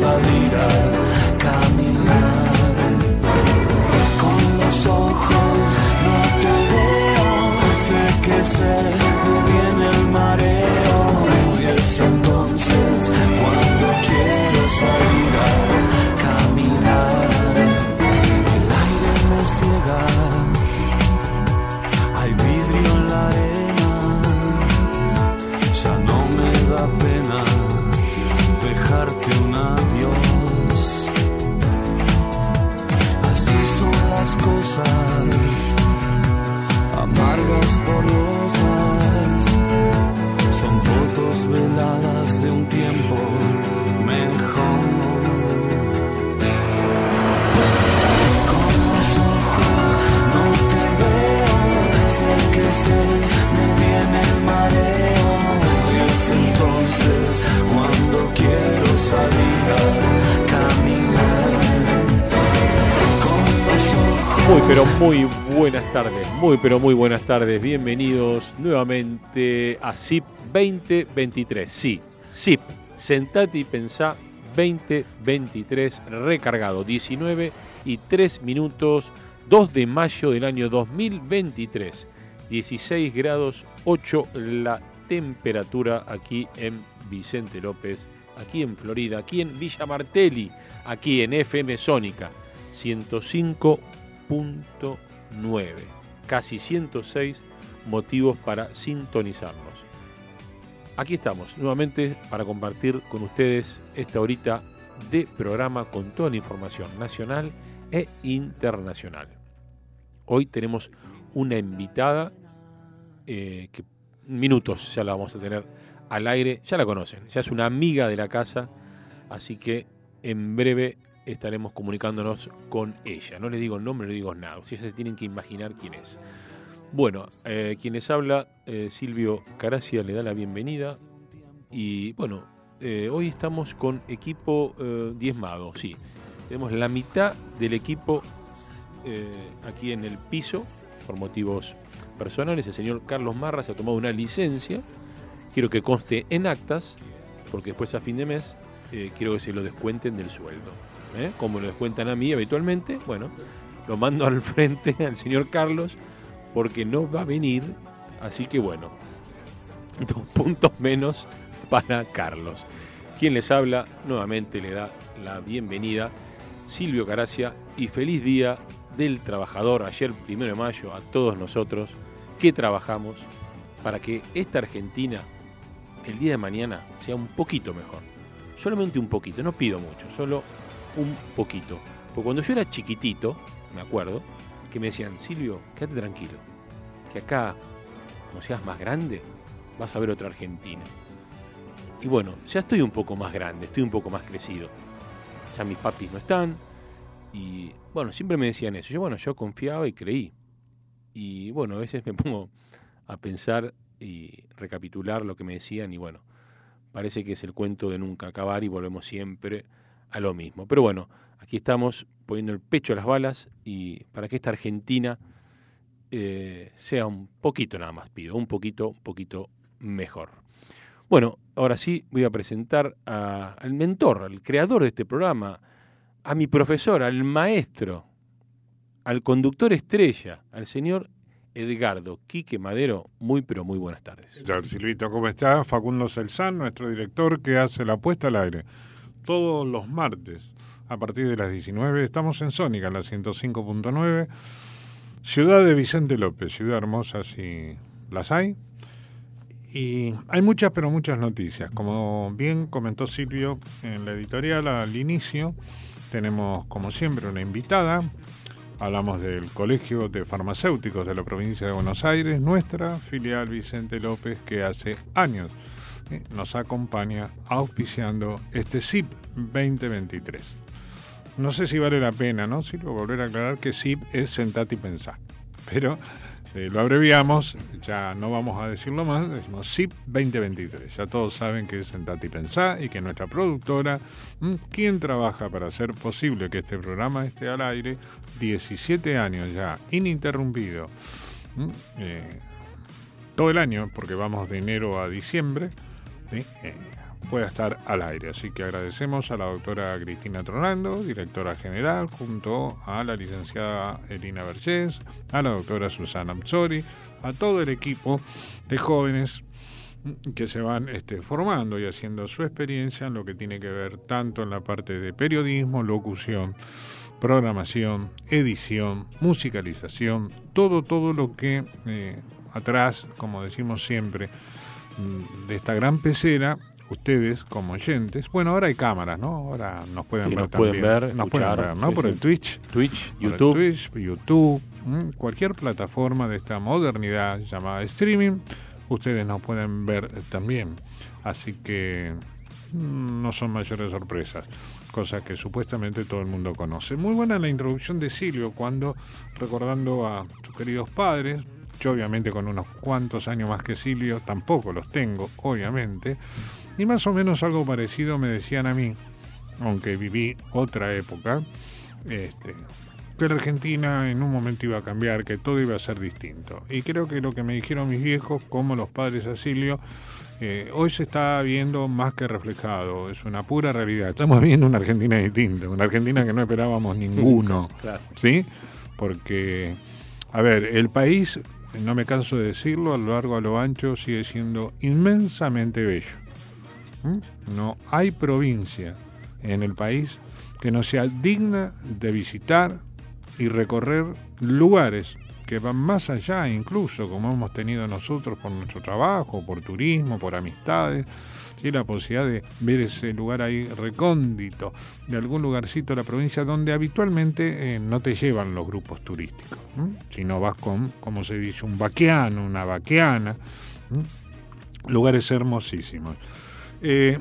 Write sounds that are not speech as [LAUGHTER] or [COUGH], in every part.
Salir a caminar. Con los ojos no te veo, sé que sé, Muy pero muy buenas tardes, muy pero muy buenas tardes. Bienvenidos nuevamente a ZIP 2023. Sí, ZIP, sentate y pensá 2023 recargado, 19 y 3 minutos, 2 de mayo del año 2023. 16 grados 8 la temperatura aquí en Vicente López, aquí en Florida, aquí en Villa Martelli, aquí en FM Sónica 105.9, casi 106 motivos para sintonizarnos. Aquí estamos nuevamente para compartir con ustedes esta horita de programa con toda la información nacional e internacional. Hoy tenemos una invitada eh, que minutos ya la vamos a tener al aire, ya la conocen, ya es una amiga de la casa, así que en breve estaremos comunicándonos con ella. No le digo el nombre, no le digo nada, ustedes se tienen que imaginar quién es. Bueno, eh, quien les habla, eh, Silvio Caracia, le da la bienvenida. Y bueno, eh, hoy estamos con equipo diezmado, sí. Tenemos la mitad del equipo aquí en el piso, por motivos personales. El señor Carlos Marra se ha tomado una licencia. Quiero que conste en actas, porque después a fin de mes quiero que se lo descuenten del sueldo. Como lo descuentan a mí habitualmente, bueno, lo mando al frente [LAUGHS] al señor Carlos porque no va a venir, así que bueno, [LAUGHS] dos puntos menos para Carlos. Quien les habla nuevamente le da la bienvenida, Silvio Caracia, y feliz día del trabajador, ayer primero de mayo, a todos nosotros que trabajamos para que esta Argentina el día de mañana sea un poquito mejor. Solamente un poquito, no pido mucho, solo un poquito. Porque cuando yo era chiquitito, me acuerdo, que me decían, Silvio, quédate tranquilo, que acá, como seas más grande, vas a ver otra Argentina. Y bueno, ya estoy un poco más grande, estoy un poco más crecido. Ya mis papis no están. Y bueno, siempre me decían eso. Yo, bueno, yo confiaba y creí. Y bueno, a veces me [LAUGHS] pongo a pensar y recapitular lo que me decían y bueno, parece que es el cuento de nunca acabar y volvemos siempre a lo mismo. Pero bueno, aquí estamos poniendo el pecho a las balas y para que esta Argentina eh, sea un poquito nada más, pido, un poquito, un poquito mejor. Bueno, ahora sí voy a presentar al mentor, al creador de este programa, a mi profesor, al maestro, al conductor estrella, al señor Edgardo Quique Madero. Muy, pero muy buenas tardes. ¿Qué tal, Silvito? ¿Cómo está? Facundo Celsan, nuestro director que hace la puesta al aire. todos los martes a partir de las 19. Estamos en Sónica, la 105.9. Ciudad de Vicente López, ciudad hermosa si las hay. Y hay muchas, pero muchas noticias. Como bien comentó Silvio en la editorial al inicio, tenemos como siempre una invitada. Hablamos del Colegio de Farmacéuticos de la provincia de Buenos Aires, nuestra filial Vicente López, que hace años ¿sí? nos acompaña auspiciando este SIP 2023. No sé si vale la pena, ¿no? Silvio, volver a aclarar que SIP es sentate y pensar. Pero eh, lo abreviamos, ya no vamos a decirlo más, decimos SIP 2023. Ya todos saben que es sentate y pensar y que nuestra productora, quien trabaja para hacer posible que este programa esté al aire, 17 años ya, ininterrumpido, eh, todo el año, porque vamos de enero a diciembre, ¿sí? eh, pueda estar al aire. Así que agradecemos a la doctora Cristina Tronando, directora general, junto a la licenciada Elina Vergés, a la doctora Susana Mzori, a todo el equipo de jóvenes que se van este, formando y haciendo su experiencia en lo que tiene que ver tanto en la parte de periodismo, locución, programación, edición, musicalización, todo, todo lo que eh, atrás, como decimos siempre, de esta gran pecera ustedes como oyentes, bueno, ahora hay cámaras, ¿no? Ahora nos pueden Sí, ver nos pueden también. ver, nos escuchar, pueden ver, ¿no? sí, Por el Twitch. Twitch, YouTube. Twitch, YouTube, ¿m? cualquier plataforma de esta modernidad llamada streaming, ustedes nos pueden ver también. Así que mm, no son mayores sorpresas, cosas que supuestamente todo el mundo conoce. Muy buena la introducción de Silvio cuando, recordando a sus queridos padres, yo obviamente con unos cuantos años más que Silvio, tampoco los tengo, obviamente, y más o menos algo parecido me decían a mí, aunque viví otra época, este, que la Argentina en un momento iba a cambiar, que todo iba a ser distinto. Y creo que lo que me dijeron mis viejos, como los padres a Silvio, eh, hoy se está viendo más que reflejado, es una pura realidad. Estamos viendo una Argentina distinta, una Argentina que no esperábamos ninguno, Claro. ¿sí? Porque, a ver, el país, no me canso de decirlo, a lo largo, a lo ancho, sigue siendo inmensamente bello. No hay provincia en el país que no sea digna de visitar y recorrer lugares que van más allá incluso, como hemos tenido nosotros por nuestro trabajo, por turismo, por amistades, ¿sí? la posibilidad de ver ese lugar ahí recóndito, de algún lugarcito de la provincia donde habitualmente eh, no te llevan los grupos turísticos, ¿m? si no vas con, como se dice, un vaqueano, una vaqueana, lugares hermosísimos. Eh,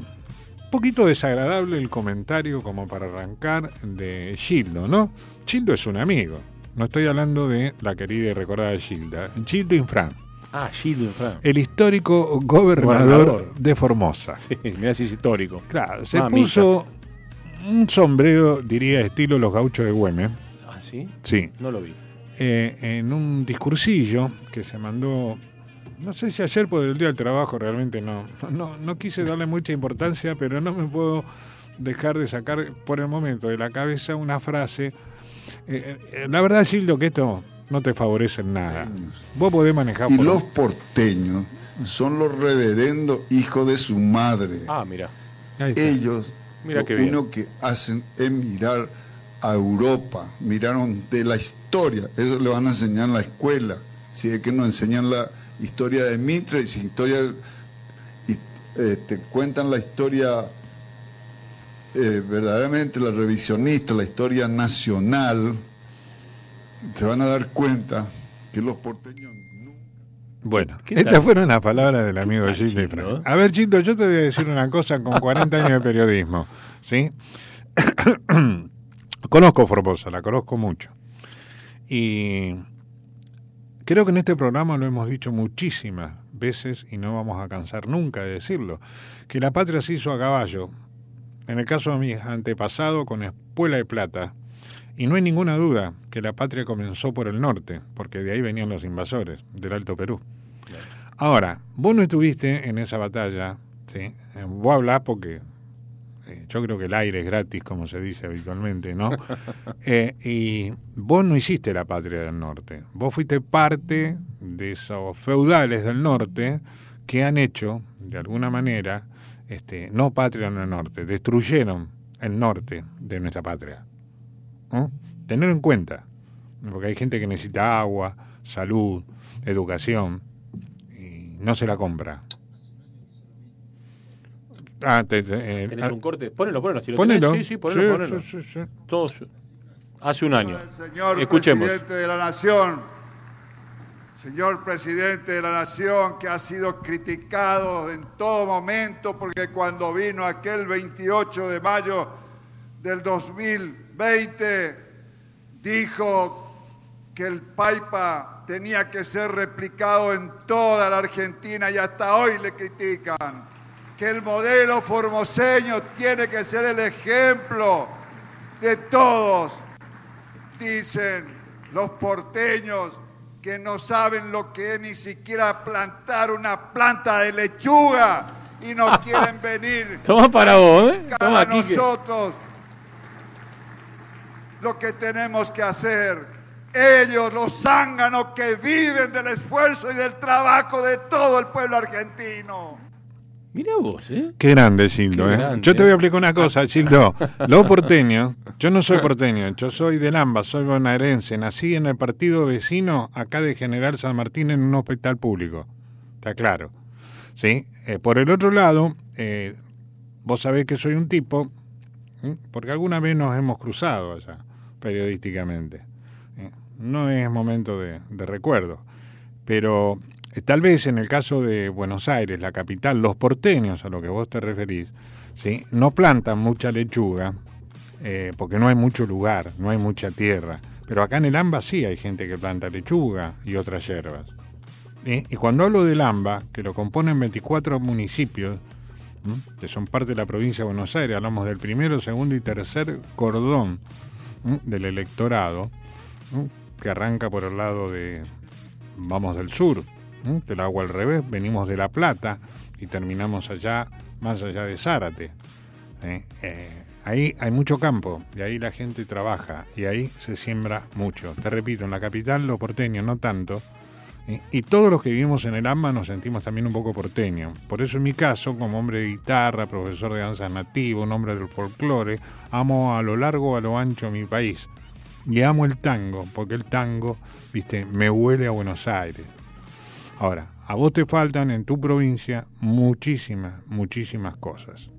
poquito desagradable el comentario como para arrancar de Gildo, ¿no? Gildo es un amigo. No estoy hablando de la querida y recordada Gilda. Gildo Infran, Ah, Gildo Infran. el histórico gobernador, Gobernador. de Formosa. Sí, si es histórico. Claro, se Mamita. puso un sombrero, diría, estilo los gauchos de Güemes. Ah, ¿sí? Sí, No lo vi. eh, en un discursillo que se mandó, no sé si ayer por el Día del Trabajo, realmente no, no, no quise darle mucha importancia, pero no me puedo dejar de sacar por el momento de la cabeza una frase. Eh, eh, la verdad, Gildo, que esto no te favorece en nada. Vos podés manejar Y por- los porteños son los reverendos hijos de su madre. Ah, mira. Ellos Mira lo qué bien. único que hacen es mirar a Europa, miraron de la historia, eso le van a enseñar en la escuela, si es que nos enseñan la historia de Mitre, y si historia, y, eh, te cuentan la historia eh, verdaderamente, la revisionista, la historia nacional, se van a dar cuenta que los porteños nunca Bueno, ¿Qué estas tal? fueron las palabras del amigo tal, eh? A ver, Chito, yo te voy a decir una cosa con [LAUGHS] 40 años de periodismo, ¿sí? [COUGHS] conozco Formosa, la conozco mucho. Y creo que en este programa lo hemos dicho muchísimas veces y no vamos a cansar nunca de decirlo, que la patria se hizo a caballo. En el caso de mis antepasados con espuela de plata. Y no hay ninguna duda que la patria comenzó por el norte, porque de ahí venían los invasores, del Alto Perú. Ahora, vos no estuviste en esa batalla, ¿sí? Eh, Vos hablás porque yo creo que el aire es gratis, como se dice habitualmente, ¿no? [LAUGHS] Eh, y vos no hiciste la patria del norte. Vos fuiste parte de esos feudales del norte que han hecho, de alguna manera, este, no patria en el norte, destruyeron el norte de nuestra patria. ¿no? Tener en cuenta, porque hay gente que necesita agua, salud, educación, y no se la compra. Ah, te- te- eh, ¿Tenés ah, un corte? Ponelo, ponelo. Si lo ponelo. tenés, sí, sí, ponelo, Sí, ponelo. sí, sí, sí. Todos, hace un año. Señor Escuchemos. presidente de la Nación, señor presidente de la Nación que ha sido criticado en todo momento porque cuando vino aquel 28 de mayo del 2020 dijo que el Paipa tenía que ser replicado en toda la Argentina y hasta hoy le critican. Que el modelo formoseño tiene que ser el ejemplo de todos dicen los porteños que no saben lo que es ni siquiera plantar una planta de lechuga y no [LAUGHS] quieren venir Toma para vos, ¿eh? Toma, nosotros lo que tenemos que hacer. Ellos, los zánganos que viven del esfuerzo y del trabajo de todo el pueblo argentino. Mirá vos, ¿eh? Qué grande, Gildo. Qué ¿eh? grande, Yo te ¿eh? voy a explicar una cosa, Gildo. Los porteños, yo no soy porteño, yo soy del AMBA, soy bonaerense. Nací en el partido vecino acá de General San Martín en un hospital público. Está claro. ¿Sí? Eh, por el otro lado, eh, vos sabés que soy un tipo, ¿eh? porque alguna vez nos hemos cruzado allá, periodísticamente. ¿eh? No es momento de, de recuerdo. Pero eh, tal vez en el caso de Buenos Aires, la capital, los porteños a lo que vos te referís, ¿sí? no plantan mucha lechuga eh, porque no hay mucho lugar, no hay mucha tierra. Pero acá en el AMBA sí hay gente que planta lechuga y otras hierbas. Y cuando hablo del AMBA, que lo componen 24 municipios, que son parte de la provincia de Buenos Aires, hablamos del primero, segundo y tercer cordón del electorado, que arranca por el lado de, vamos del sur, ¿m? del agua al revés, venimos de La Plata y terminamos allá, más allá de Zárate. ¿eh? Eh, ahí hay mucho campo y ahí la gente trabaja y ahí se siembra mucho. Te repito, en la capital los porteños no tanto. ¿eh? Y todos los que vivimos en el AMBA nos sentimos también un poco porteños. Por eso en mi caso, como hombre de guitarra, profesor de danza nativa, un hombre del folclore, amo a lo largo, a lo ancho mi país. Y amo el tango, porque el tango, viste, me huele a Buenos Aires. Ahora, a vos te faltan en tu provincia muchísimas, muchísimas cosas.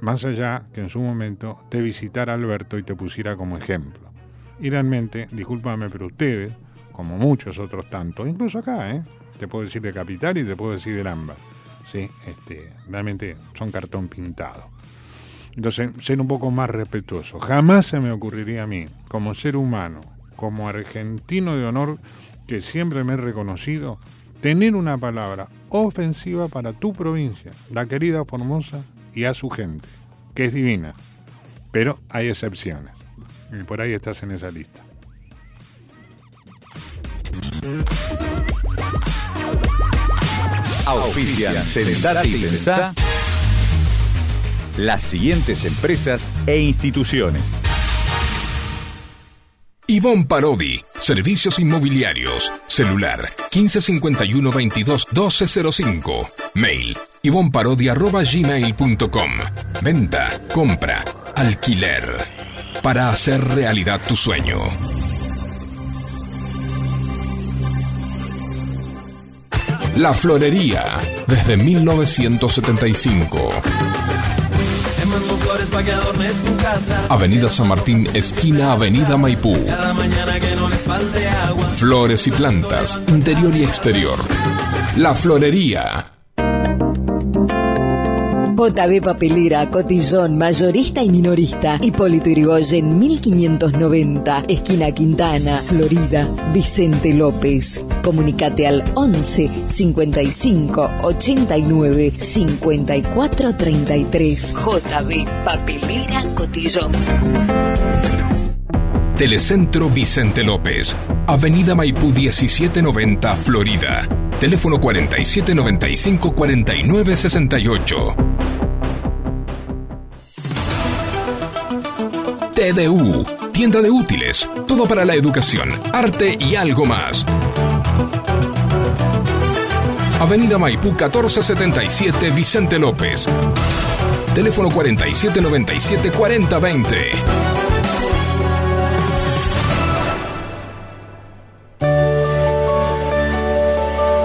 Más allá que en su momento te visitara Alberto y te pusiera como ejemplo. Y realmente, discúlpame, pero ustedes, como muchos otros tantos, incluso acá, ¿eh? te puedo decir de Capital y te puedo decir del AMBA, ¿sí? este, realmente son cartón pintado. Entonces, ser un poco más respetuoso. Jamás se me ocurriría a mí, como ser humano, como argentino de honor, que siempre me he reconocido, tener una palabra ofensiva para tu provincia, la querida Formosa, y a su gente, que es divina. Pero hay excepciones. Y por ahí estás en esa lista. Auspician Sentate y Pensá las siguientes empresas e instituciones. Ivonne Parodi, Servicios Inmobiliarios, celular 1551 22 1205, mail ivonparodi.gmail.com, venta, compra, alquiler, para hacer realidad tu sueño. La Florería, desde 1975. Te mando flores pa' que adornes tu casa. Avenida San Martín, esquina Avenida Maipú. Cada mañana que no les falte agua. Flores y plantas, interior y exterior. La Florería. JB Papelera, Cotillón, Mayorista y Minorista. Hipólito Yrigoyen, 1590. Esquina Quintana, Florida. Vicente López. Comunicate al 11 55 89 54 33. JB Papelera, Cotillón. Telecentro Vicente López. Avenida Maipú 1790, Florida. Teléfono 4795 4968. TDU, tienda de útiles, todo para la educación, arte y algo más. Avenida Maipú 1477 Vicente López. Teléfono 4797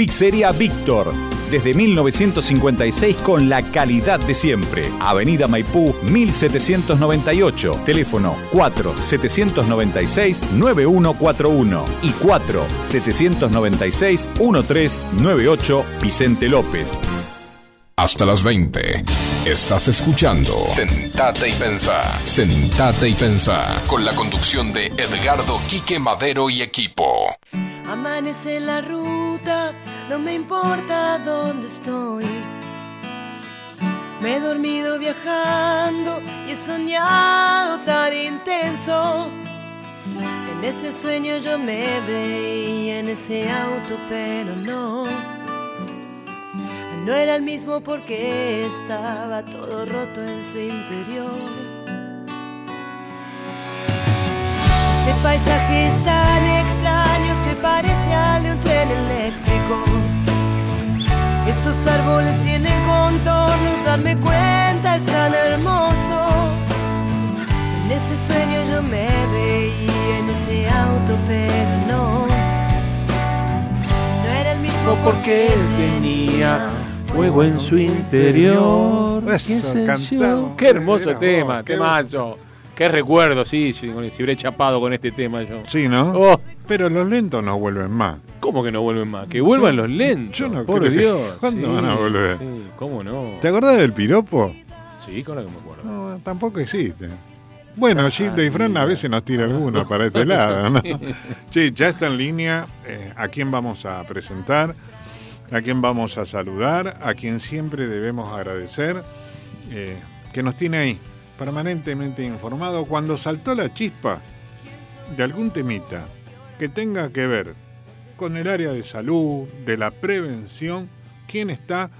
Pizzería Víctor. Desde 1956 con la calidad de siempre. Avenida Maipú 1798. Teléfono 4-796-9141 y 4-796-1398 Vicente López. Hasta las 20. Estás escuchando Sentate y Pensá. Sentate y Pensá. Con la conducción de Edgardo Quique Madero y equipo. Amanece la ruta, no me importa dónde estoy. Me he dormido viajando y he soñado tan intenso. En ese sueño yo me veía en ese auto, pero no. No era el mismo porque estaba todo roto en su interior. Este paisaje es tan extraño, se parece al de un tren eléctrico. Esos árboles tienen contornos, darme cuenta es tan hermoso. En ese sueño yo me veía en ese auto, pero no. No era el mismo porque él tenía fuego en su interior. Eso, ¿Qué hermoso tema, qué qué macho. Qué recuerdo, sí, si hubiera chapado con este tema yo. Sí, ¿no? Oh, Pero los lentos no vuelven más. ¿Cómo que no vuelven más? Que vuelvan los lentos. Yo no por creo Dios. ¿Cuándo sí, van a volver? Sí, ¿cómo no? ¿Te acordás del piropo? Sí, claro que me acuerdo. No, tampoco existe. Bueno, Gilda y Fran a veces nos tira alguno para este lado, [LAUGHS] ¿no? Sí, ya está en línea. eh, ¿A quién vamos a presentar? ¿A quién vamos a saludar? ¿A quien siempre debemos agradecer? eh, que nos tiene ahí, permanentemente informado. Cuando saltó la chispa de algún temita que tenga que ver con el área de salud, de la prevención, ¿quién está?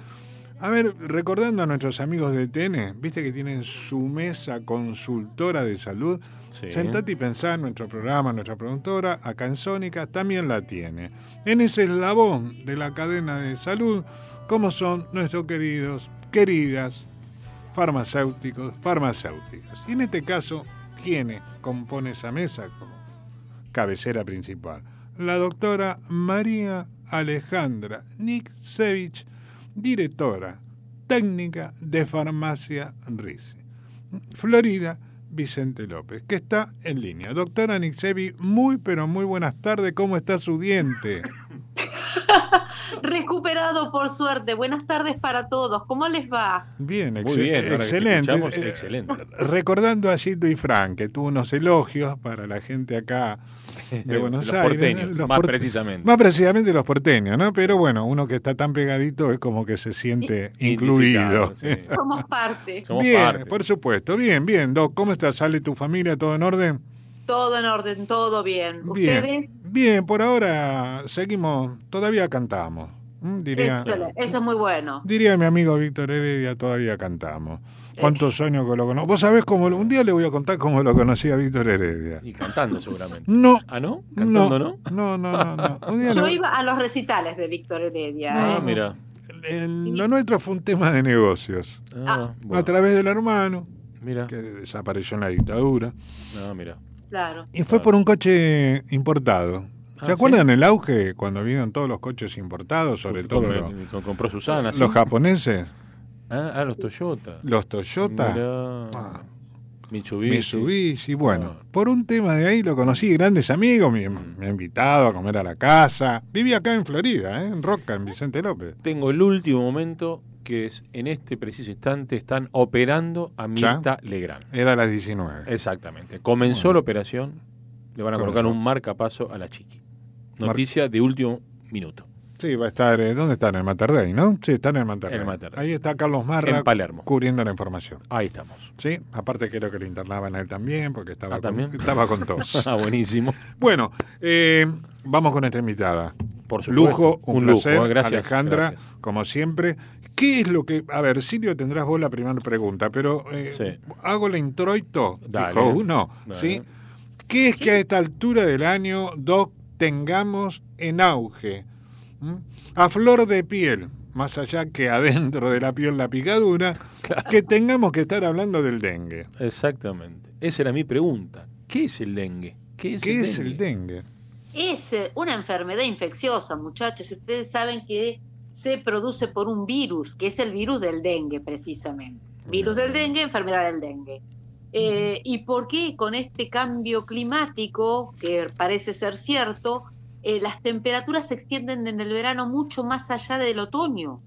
A ver, recordando a nuestros amigos de TN, viste que tienen su mesa consultora de salud. Sí. Sentate y pensá en nuestro programa, nuestra productora, acá en Sónica, también la tiene. En ese eslabón de la cadena de salud, como son nuestros queridos, queridas farmacéuticos, farmacéuticas. Y en este caso, ¿quién compone esa mesa como cabecera principal? La doctora María Alejandra Niksevich, directora técnica de Farmacia Risi. Florida, Vicente López, que está en línea. Doctora Niksevich, muy pero muy buenas tardes. ¿Cómo está su diente? [LAUGHS] Recuperado por suerte. Buenas tardes para todos. ¿Cómo les va? Bien, Muy excel- bien, excelente. Eh, excelente. Recordando a Gildo y Frank, que tuvo unos elogios para la gente acá de [LAUGHS] Buenos Los Aires. porteños, Los más precisamente. Más precisamente los porteños, ¿no? Pero bueno, uno que está tan pegadito es como que se siente incluido. Sí. [LAUGHS] Somos parte. Somos bien, parte. por supuesto. Bien, bien. Doc, ¿cómo está? ¿Sale tu familia? ¿Todo en orden? Todo en orden, todo bien. Bien. ¿Ustedes? Bien, por ahora seguimos, todavía cantamos. Diría. Eso es muy bueno. diría mi amigo Víctor Heredia, todavía cantamos. ¿Cuántos años que lo conozco? Vos sabés cómo, un día le voy a contar cómo lo conocí a Víctor Heredia. Y cantando seguramente. No. ¿Ah, no? ¿Cantando no? No, no, no, no. Un día Yo iba a los recitales de Víctor Heredia. Ah, ¿eh? mira. el- lo nuestro fue un tema de negocios. Ah, A bueno, través del hermano, mira. que desapareció en la dictadura. No, mira. Claro. Y fue por un coche importado. ¿Se Ah, acuerdan el auge cuando vinieron todos los coches importados, sobre todo los, com- compró Susana. ¿sí? los japoneses, Ah, ah, los Toyota. los Toyota, Mirá. ah, Mitsubishi. Mitsubishi? Bueno, Ah. por un tema de ahí lo conocí, grandes amigos, me, me ha invitado a comer a la casa. Vivía acá en Florida, ¿eh? en Roca, en Vicente López. Tengo el último momento que es en este preciso instante están operando a. Mirta Legrand. Era a las 19. Exactamente. Comenzó Bueno. la operación. Le van a colocar un marcapaso a la chiqui. Noticia de último minuto. Sí, va a estar, eh, ¿dónde está? En el Mater Dei, ¿no? Sí, está en el Mater En el Dei. Mater Dei. Ahí está Carlos Marra En Palermo. cubriendo la información. Ahí estamos. Sí, aparte creo que lo internaban a él también, porque estaba, Ah, con, estaba con tos. [LAUGHS] Ah, buenísimo. Bueno, eh, vamos con nuestra invitada. Por supuesto. Lujo, un, Un lujo, placer, gracias, Alejandra, gracias. como siempre. ¿Qué es lo que... A ver, Silvio, tendrás vos la primera pregunta, pero eh, Sí. hago la introito, Dale. dijo uno, Dale. ¿sí? ¿Qué es que a esta altura del año, Doc, tengamos en auge, ¿m? a flor de piel, más allá que adentro de la piel la picadura, que tengamos que estar hablando del dengue? Exactamente. Esa era mi pregunta. ¿Qué es el dengue? ¿Qué es, ¿Qué el, es dengue? el dengue? Es eh, una enfermedad infecciosa, muchachos. Ustedes saben que se produce por un virus, que es el virus del dengue, precisamente. Virus del dengue, enfermedad del dengue. Eh, ¿Y por qué con este cambio climático, que parece ser cierto, eh, las temperaturas se extienden en el verano mucho más allá del otoño?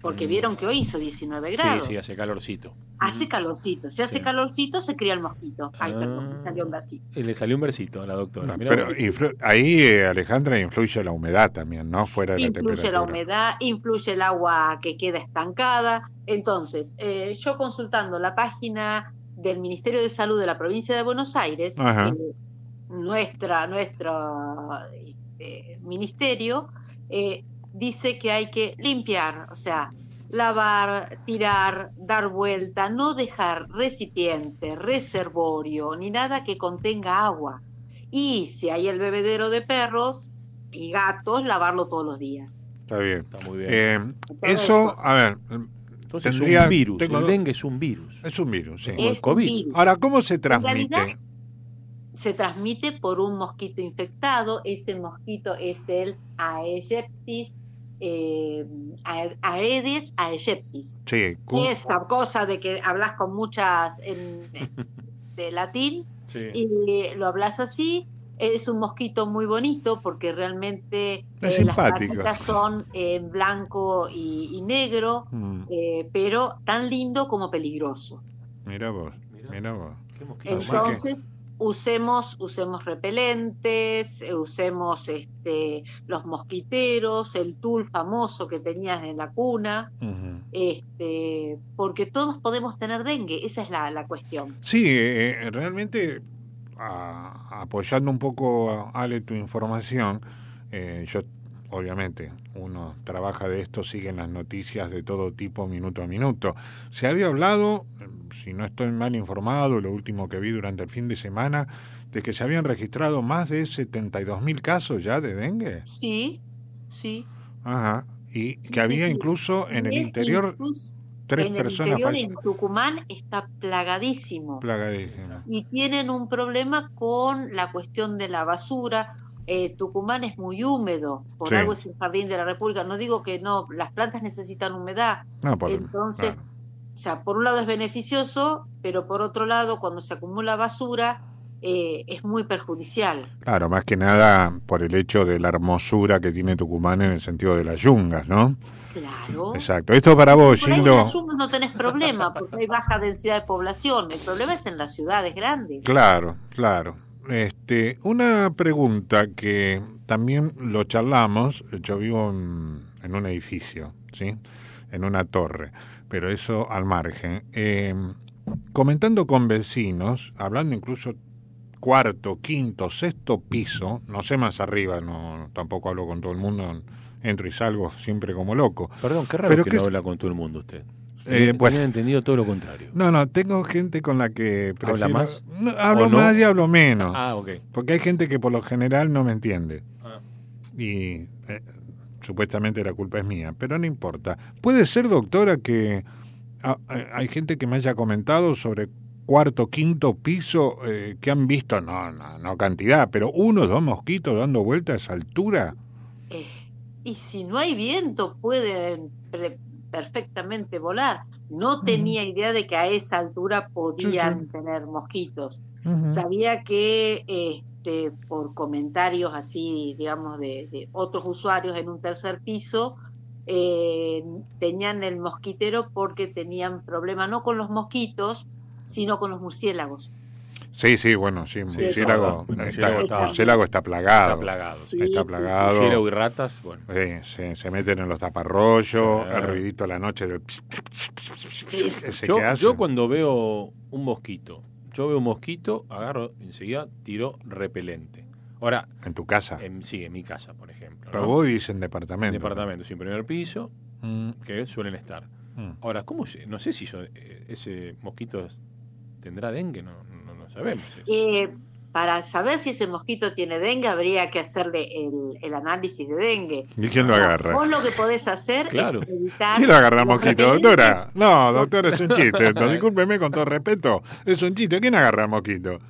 Porque vieron que hoy hizo 19 grados. Mm. Sí, sí, hace calorcito. Hace calorcito. Si hace Sí. calorcito, se cría el mosquito. Ay, Ah. perdón, me salió un versito. Le salió un versito a la doctora. Pero influ- ahí, eh, Alejandra, influye la humedad también, ¿no? Fuera de la influye temperatura. la humedad, influye el agua que queda estancada. Entonces, eh, yo consultando la página del Ministerio de Salud de la provincia de Buenos Aires, eh, nuestra, nuestro este, ministerio eh, dice que hay que limpiar, o sea, lavar, tirar, dar vuelta, no dejar recipiente, reservorio, ni nada que contenga agua. Y si hay el bebedero de perros y gatos, lavarlo todos los días. Está bien. Está muy bien. Eh, eso, a ver, Entonces tendría- es un virus. tengo el dengue es un virus. es un virus, sí. Como el COVID. virus. Ahora, ¿cómo se realidad, transmite? Se transmite por un mosquito infectado. Ese mosquito es el Aegyptis, eh, Ae- Aedes aegyptis. Sí, Esa cosa de que hablas con muchas en- [LAUGHS] de latín Sí. y lo hablas así. Es un mosquito muy bonito porque realmente eh, las patitas son en blanco y, y negro, Mm, eh, pero tan lindo como peligroso. mira vos, mira vos. Qué mosquito más. Entonces, usemos, usemos repelentes, eh, usemos este, los mosquiteros, el tul famoso que tenías en la cuna, este, porque todos podemos tener dengue, esa es la, la cuestión. Sí, eh, realmente, a- apoyando un poco, Ale, tu información, eh, yo, obviamente, uno trabaja de esto, sigue las noticias de todo tipo, minuto a minuto. Se había hablado, si no estoy mal informado, lo último que vi durante el fin de semana, de que se habían registrado más de 72 mil casos ya de dengue. Sí, sí. Ajá. Y que sí, había sí. incluso en el interior tres en el personas interior, fallecidas. en Tucumán, está plagadísimo. Plagadísimas. y tienen un problema con la cuestión de la basura. Eh, Tucumán es muy húmedo, por Sí. algo es el jardín de la República. No digo que no, las plantas necesitan humedad. No, por- Entonces, claro. o sea, por un lado es beneficioso, pero por otro lado, cuando se acumula basura, eh, es muy perjudicial. Claro, más que nada por el hecho de la hermosura que tiene Tucumán en el sentido de las yungas, ¿no? Claro. Exacto. Esto para vos, Por ahí en Gildo. las yungas no tenés problema, porque hay baja densidad de población. El problema es en las ciudades grandes. Claro, claro. Este, una pregunta que también lo charlamos, yo vivo en, en un edificio, ¿sí? En una torre, pero eso al margen. Eh, comentando con vecinos, hablando incluso cuarto, quinto, sexto piso, no sé más arriba, no tampoco hablo con todo el mundo, entro y salgo siempre como loco. Perdón, qué raro Pero que que no habla con todo el mundo usted. Eh, Tenía- bueno. tenía entendido todo lo contrario. No, no, tengo gente con la que prefiero... más? No, hablo más y hablo menos. Ah, ok. Porque hay gente que por lo general no me entiende. Ah. Y eh, supuestamente la culpa es mía, pero no importa. Puede ser, doctora, que ah, eh, hay gente que me haya comentado sobre cuarto, quinto piso, eh, que han visto, no, no, no cantidad, pero uno o dos mosquitos dando vuelta a esa altura. Eh, y si no hay viento, pueden pre- perfectamente volar. No tenía idea de que a esa altura podían tener mosquitos. Sabía que este, por comentarios así, digamos, de, de otros usuarios en un tercer piso, eh, tenían el mosquitero porque tenían problema no con los mosquitos, sino con los murciélagos. Sí, sí, bueno, sí, murciélago, está- está, murciélago está- murciélago está plagado. Está plagado. Sí, Está sí, plagado. Murciélago y ratas, bueno. Sí, se, se meten en los taparrollos, Sí. el ruidito a la noche del ps- Sí. ese Yo, que hace. yo cuando veo un mosquito, yo veo un mosquito, agarro enseguida, tiro repelente. Ahora, En tu casa. en, sí, en mi casa, por ejemplo. Pero ¿no? vos vivís en En departamento. departamento, sin primer piso, Mm, que suelen estar. mm. Ahora, ¿cómo no sé si yo- eh, ese mosquito tendrá dengue, no sabemos. Eh, para saber si ese mosquito tiene dengue, habría que hacerle el, el análisis de dengue. ¿Y quién lo agarra? Vos lo que podés hacer Claro. es evitar. ¿Quién lo agarra los mosquito, doctora? No, doctora, es un chiste. No, discúlpeme con todo respeto. Es un chiste. ¿Quién agarra al mosquito?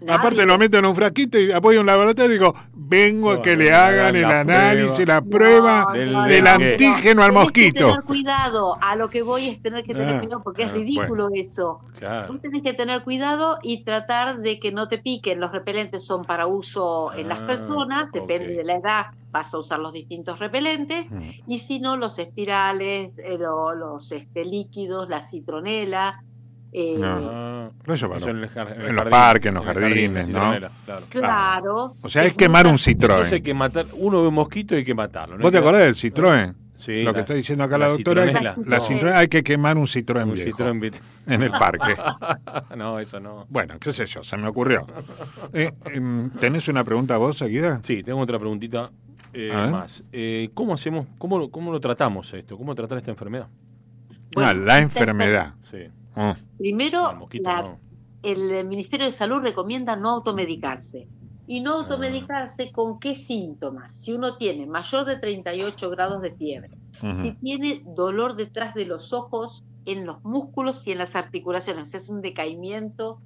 Nadie. Aparte lo meto en un frasquito y apoyo un laboratorio y digo, vengo a que no, le hagan el análisis, la No, prueba del no, del no, dengue. antígeno al Tenés que mosquito. tener cuidado. A lo que voy es tener que tener Ah, cuidado porque es ah, ridículo eso. Claro. Tú tenés que tener cuidado y tratar de que no te piquen. Los repelentes son para uso en las Ah, personas, depende de la edad, vas a usar los distintos repelentes. Mm. Y si no, los espirales, eh, lo- los este, líquidos, la citronela. Eh, No. Ah, Eso para eso no- en, el en los parques, en los jardines, ¿no? citronela, claro. Claro. O sea, es quemar un. Entonces hay Citroën. que matar, uno ve un mosquito y hay que matarlo. ¿no? ¿Vos te acordás del Citroën? Sí, Lo la- que está diciendo acá la, la doctora es la No. Citroën, hay que quemar un Citroën un viejo Citroën [LAUGHS] en el parque. [LAUGHS] no, eso no. Bueno, qué sé yo, se me ocurrió. Eh, em, ¿Tenés una pregunta vos, seguida? Sí, tengo otra preguntita eh, más. Eh, ¿Cómo hacemos, cómo, lo- cómo lo tratamos esto? ¿Cómo tratar esta enfermedad? ah, la enfermedad. Sí. Ah, Primero, mosquito la- no. el Ministerio de Salud recomienda no automedicarse. ¿Y Ah. no automedicarse con qué síntomas? Si uno tiene mayor de 38 grados de fiebre, si tiene dolor detrás de los ojos, en los músculos y en las articulaciones, es un decaimiento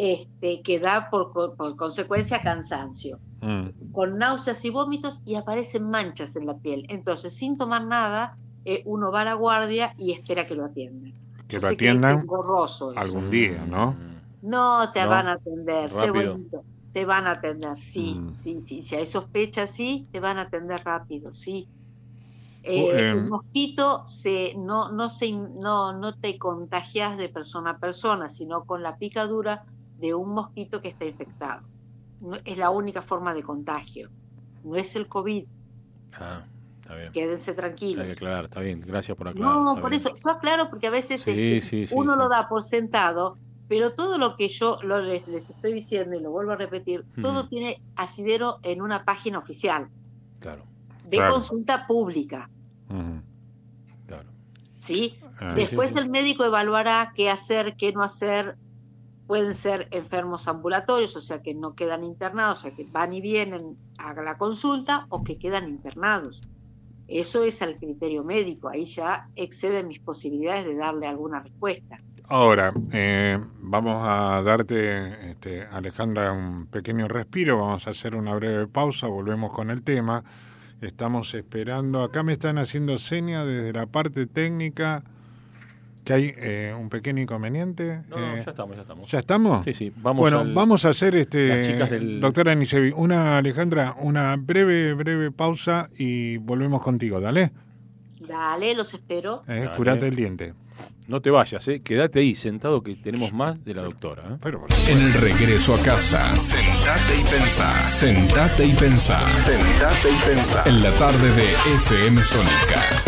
este, que da por consecuencia cansancio, Mm. con náuseas y vómitos y aparecen manchas en la piel. Entonces, sin tomar nada, eh, uno va a la guardia y espera que lo atiendan. Que lo atiendan algún día, ¿no? Mm. No, te ¿No? van a atender, sé Rápido. bonito. Te van a atender, sí, Mm. sí, sí. Si hay sospechas, sí, te van a atender rápido, sí. Eh, el em. mosquito se, no, no, se, no, no te contagias de persona a persona, sino con la picadura de un mosquito que está infectado. No- es la única forma de contagio. No es el COVID, Ah, está bien. quédense Hay que tranquilos. aclarar, está bien. Gracias por aclarar. No, por bien. eso, yo aclaro porque a veces Sí, este, sí, sí, uno sí. lo da por sentado, pero todo lo que yo lo- les, les estoy diciendo y lo vuelvo a repetir, todo tiene asidero en una página oficial Claro, de Claro. consulta pública, claro. ¿sí? Ah, Después sí, sí. el médico evaluará qué hacer, qué no hacer. Pueden ser enfermos ambulatorios, o sea que no quedan internados, o sea que van y vienen a la consulta o que quedan internados. Eso es al criterio médico, ahí ya excede mis posibilidades de darle alguna respuesta. Ahora, eh, vamos a darte, este, Alejandra, un pequeño respiro, vamos a hacer una breve pausa, volvemos con el tema. Estamos esperando, acá me están haciendo señas desde la parte técnica que hay eh, un pequeño inconveniente. No, no, eh, ya estamos, ya estamos. ¿Ya estamos? Sí, sí. Vamos bueno, al- vamos a hacer las este, chicas del- doctora Nicevi, una Alejandra, una breve, breve pausa y volvemos contigo, dale. Dale, los espero. Eh, Dale. curate el diente. No te vayas, ¿eh? Quédate ahí sentado que tenemos más de la doctora. ¿eh? Pero, En el regreso a casa, sentate y pensá. Sentate y pensá. Sentate y pensá. En la tarde de FM Sónica.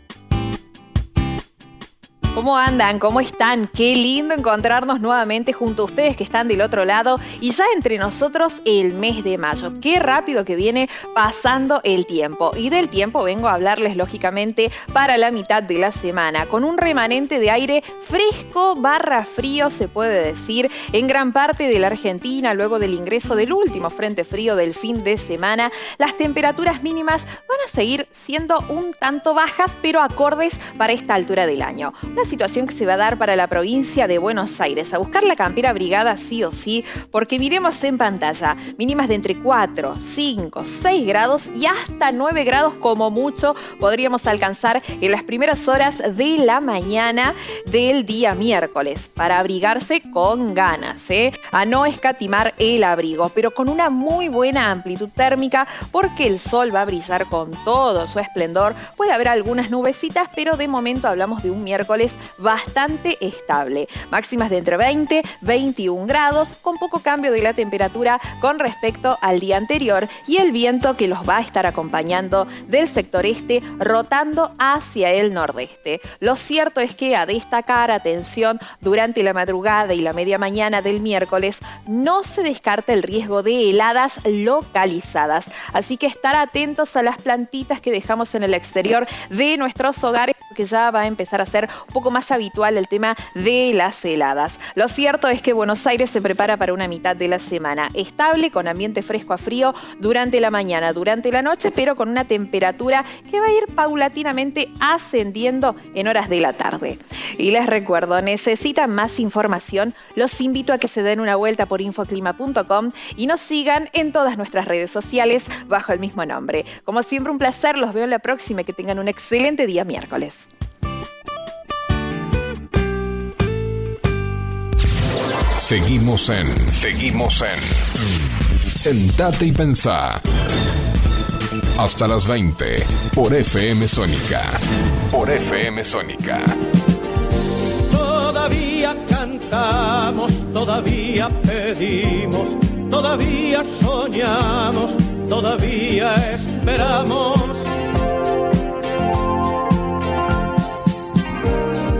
¿Cómo andan? ¿Cómo están? Qué lindo encontrarnos nuevamente junto a ustedes que están del otro lado y ya entre nosotros el mes de mayo. Qué rápido que viene pasando el tiempo. Y del tiempo vengo a hablarles lógicamente para la mitad de la semana, con un remanente de aire fresco barra frío se puede decir en gran parte de la Argentina luego del ingreso del último frente frío del fin de semana. Las temperaturas mínimas van a seguir siendo un tanto bajas pero acordes para esta altura del año. Una situación que se va a dar para la provincia de Buenos Aires. A buscar la campera abrigada sí o sí, porque miremos en pantalla, mínimas de entre 4, 5, 6 grados y hasta 9 grados como mucho podríamos alcanzar en las primeras horas de la mañana del día miércoles, para abrigarse con ganas, ¿eh? a no escatimar el abrigo, pero con una muy buena amplitud térmica porque el sol va a brillar con todo su esplendor. Puede haber algunas nubecitas, pero de momento hablamos de un miércoles bastante estable. Máximas de entre 20 21 grados, con poco cambio de la temperatura con respecto al día anterior y el viento que los va a estar acompañando del sector este rotando hacia el nordeste. Lo cierto es que a destacar, atención, durante la madrugada y la media mañana del miércoles no se descarta el riesgo de heladas localizadas. Así que estar atentos a las plantitas que dejamos en el exterior de nuestros hogares porque ya va a empezar a ser un poco más habitual el tema de las heladas. Lo cierto es que Buenos Aires se prepara para una mitad de la semana estable, con ambiente fresco a frío durante la mañana, durante la noche, pero con una temperatura que va a ir paulatinamente ascendiendo en horas de la tarde. Y les recuerdo, necesitan más información, los invito a que se den una vuelta por infoclima.com y nos sigan en todas nuestras redes sociales bajo el mismo nombre. Como siempre, un placer, los veo en la próxima y que tengan un excelente día miércoles. Seguimos en. Seguimos en. Sentate y pensá. Hasta las 20 por FM Sónica. Por FM Sónica. Todavía cantamos, todavía pedimos, todavía soñamos, todavía esperamos.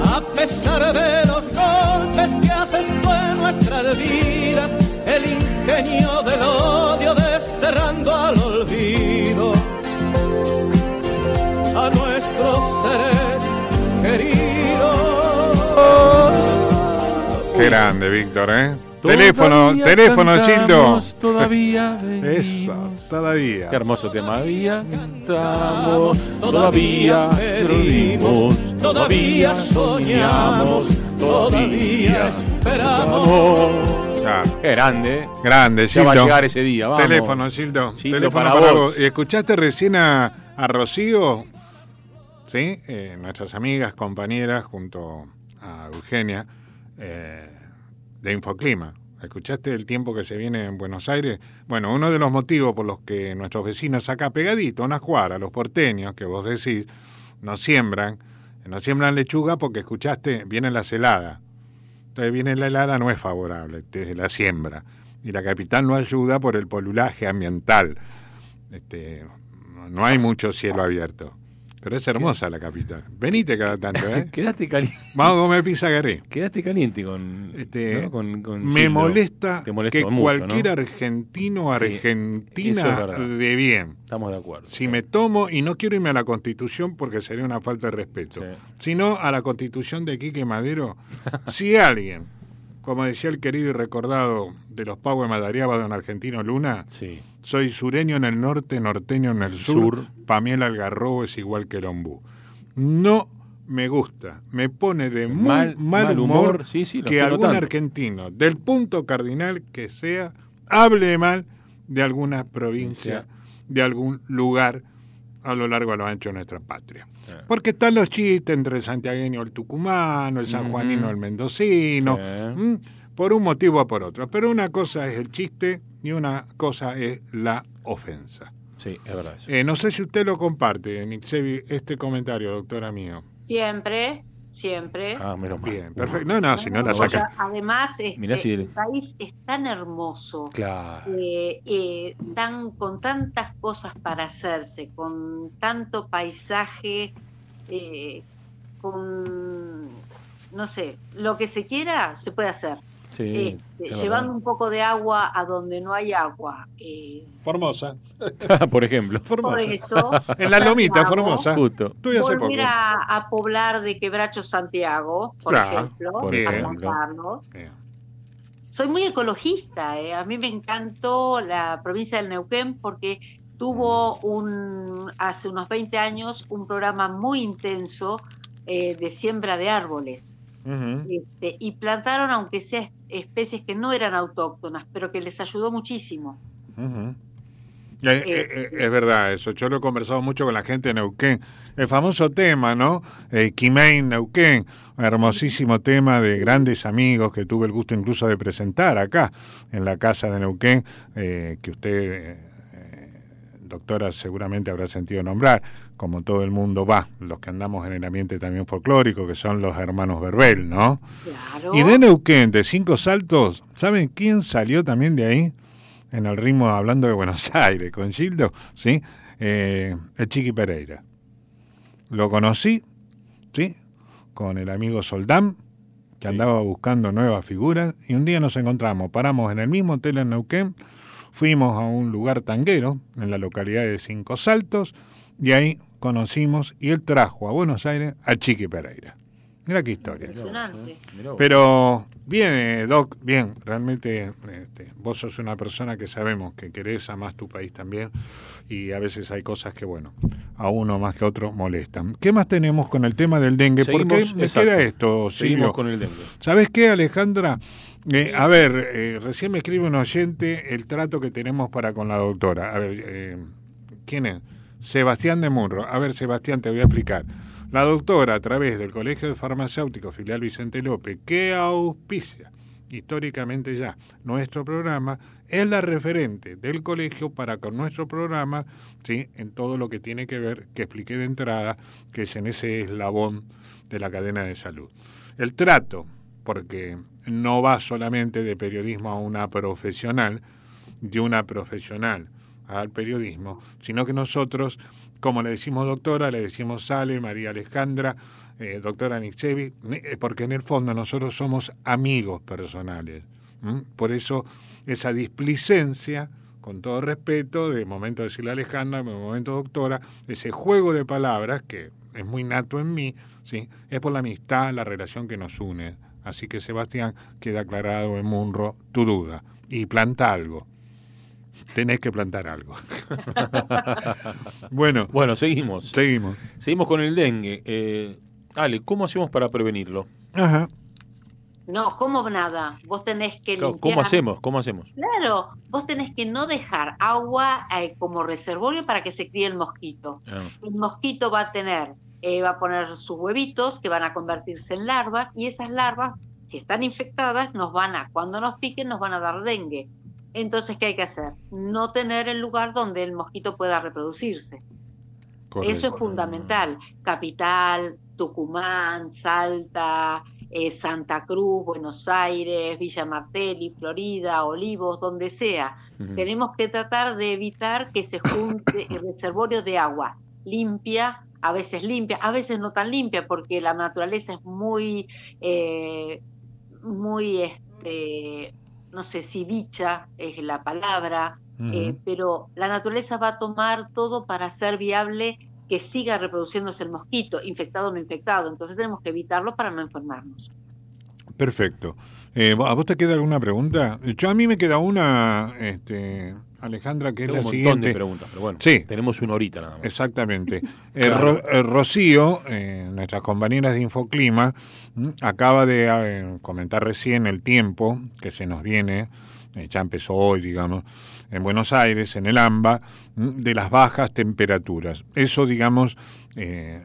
A pesar de los golpes que haces nuestras vidas, el ingenio del odio desterrando al olvido a nuestros seres queridos. Qué grande, Víctor, ¿eh? Todavía teléfono, teléfono, Gildo. Todavía [LAUGHS] Eso, todavía. Qué hermoso tema. Todavía cantamos, todavía pedimos, todavía soñamos, todavía esperamos. Claro. Qué grande. Grande, Ya va a llegar ese día, vamos. Teléfono, Gildo. Gildo, Teléfono para para, vos. vos. ¿Y ¿Escuchaste recién a, a Rocío? ¿Sí? Eh, nuestras amigas, compañeras, junto a Eugenia, eh, de Infoclima. ¿Escuchaste el tiempo que se viene en Buenos Aires? Bueno, uno de los motivos por los que nuestros vecinos acá pegadito, unas cuadras, los porteños, que vos decís, nos siembran, nos siembran lechuga porque escuchaste, viene la helada. Entonces viene la helada, no es favorable, desde la siembra. Y la capital no ayuda por el polulaje ambiental. Este, no- hay mucho cielo abierto. Pero es hermosa la capital. Venite cada tanto, ¿eh? [LAUGHS] Quedaste caliente. Vamos a comer pizza garé. Quedaste caliente con. Este, ¿no? con, con Me Gildo. molesta que mucho, cualquier ¿no? argentino o Sí, eso es argentina de bien, Estamos de acuerdo. si me tomo, y no quiero irme a la constitución porque sería una falta de respeto, sino a la constitución de Quique Madero, [LAUGHS] si alguien, como decía el querido y recordado de los Pagos de Madariaba, don Argentino Luna, soy sureño en el norte, norteño en el sur, Sur. Pamiela Algarrobo es igual que el ombú. No me gusta, me pone de muy Mal- mal, mal humor, humor, sí, sí, lo que algún argentino, del punto cardinal que sea, hable mal de alguna provincia, de algún lugar a lo largo de lo ancho de nuestra patria. Porque están los chistes entre el santiagueño, el tucumano, el sanjuanino, el mendocino, por un motivo o por otro. Pero una cosa es el chiste y una cosa es la ofensa. Sí, es verdad eso. Eh, no sé si usted lo comparte, Nixevi, este comentario, doctora mío. Siempre, siempre. Ah, menos mal. Bien, perfecto. No, no, si no la O sea, saca. además, este, si- el país es tan hermoso, Claro. eh, eh, tan, con tantas cosas para hacerse, con tanto paisaje, eh, con, no sé, lo que se quiera se puede hacer. Sí, Eh, es llevando un poco de agua a donde no hay agua. eh, Formosa. [LAUGHS] Por ejemplo. [LAUGHS] por eso, En la lomita. Formosa. Justo. Estuve hace poco. volver a, a poblar de Quebracho Santiago, por Claro, ejemplo, por a ejemplo. Soy muy ecologista, eh. a mí me encantó la provincia del Neuquén porque tuvo un hace unos 20 años un programa muy intenso eh, de siembra de árboles. Este, y plantaron, aunque sea especies que no eran autóctonas, pero que les ayudó muchísimo. Eh, eh, eh, es verdad eso, yo lo he conversado mucho con la gente de Neuquén. El famoso tema, ¿no? Eh, Quimain Neuquén, un hermosísimo tema de grandes amigos que tuve el gusto incluso de presentar acá, en la casa de Neuquén, eh, que usted, eh, doctora, seguramente habrá sentido nombrar, como todo el mundo va, los que andamos en el ambiente también folclórico, que son los hermanos Verbel, ¿no? Claro. Y de Neuquén, de Cinco Saltos, ¿saben quién salió también de ahí? En el ritmo hablando de Buenos [LAUGHS] Aires, con Gildo, ¿sí? Eh, el Chiqui Pereira. Lo conocí, ¿sí? Con el amigo Soldán, que andaba buscando nuevas figuras, y un día nos encontramos, paramos en el mismo hotel en Neuquén, fuimos a un lugar tanguero, en la localidad de Cinco Saltos, y ahí conocimos, y él trajo a Buenos Aires a Chiqui Pereira. Mira qué historia. Impresionante. Pero bien, eh, Doc, bien, realmente este, vos sos una persona que sabemos que querés, amás tu país también y a veces hay cosas que, bueno, a uno más que a otro molestan. ¿Qué más tenemos con el tema del dengue? Porque Seguimos- me exacto. queda esto, Seguimos Silvio. con el dengue. ¿Sabes qué, Alejandra? Eh, a ver, eh, recién me escribe un oyente el trato que tenemos para con la doctora. A ver, eh, ¿quién es? Sebastián de Murro. A ver, Sebastián, te voy a explicar. La doctora, a través del Colegio de Farmacéuticos Filial Vicente López, que auspicia históricamente ya nuestro programa, es la referente del colegio para con nuestro programa, ¿sí? en todo lo que tiene que ver, que expliqué de entrada, que es en ese eslabón de la cadena de salud. El trato, porque no va solamente de periodismo a una profesional, de una profesional al periodismo, sino que nosotros, como le decimos doctora, le decimos Sale, María Alejandra, eh, doctora Nixevi, eh, porque en el fondo nosotros somos amigos personales. Por eso esa displicencia, con todo respeto, de momento decirle Alejandra, de momento doctora, ese juego de palabras que es muy nato en mí, ¿sí? es por la amistad, la relación que nos une. Así que Sebastián, queda aclarado en Munro tu duda. Y planta algo. Tenés que plantar algo. bueno. Bueno, seguimos. Seguimos. Seguimos con el dengue. Eh, Ale, ¿cómo hacemos para prevenirlo? Ajá. No, como nada. Vos tenés que Claro, limpiar. ¿Cómo hacemos? ¿Cómo hacemos? Claro, vos tenés que no dejar agua eh, como reservorio para que se críe el mosquito. Ah, El mosquito va a tener, eh, va a poner sus huevitos que van a convertirse en larvas y esas larvas, si están infectadas, nos van a, cuando nos piquen, nos van a dar dengue. Entonces, ¿qué hay que hacer? No tener el lugar donde el mosquito pueda reproducirse. Eso es fundamental. Capital, Tucumán, Salta, eh, Santa Cruz, Buenos Aires, Villa Martelli, Florida, Olivos, donde sea. Tenemos que tratar de evitar que se junte [COUGHS] el reservorio de agua limpia, a veces limpia, a veces no tan limpia, porque la naturaleza es muy, eh, muy, este, no sé si dicha es la palabra, eh, pero la naturaleza va a tomar todo para hacer viable que siga reproduciéndose el mosquito, infectado o no infectado. Entonces tenemos que evitarlo para no enfermarnos. Perfecto. Eh, ¿A vos te queda alguna pregunta? Yo a mí me queda una, este, Alejandra, que es Tengo la un montón siguiente. de preguntas, pero bueno, sí. tenemos una horita nada más. Exactamente. [LAUGHS] Eh. Ro- eh, Rocío, eh, nuestras compañeras de Infoclima, acaba de eh, comentar recién el tiempo que se nos viene, eh, ya empezó hoy, digamos, en Buenos Aires, en el AMBA, de las bajas temperaturas. Eso, digamos, eh,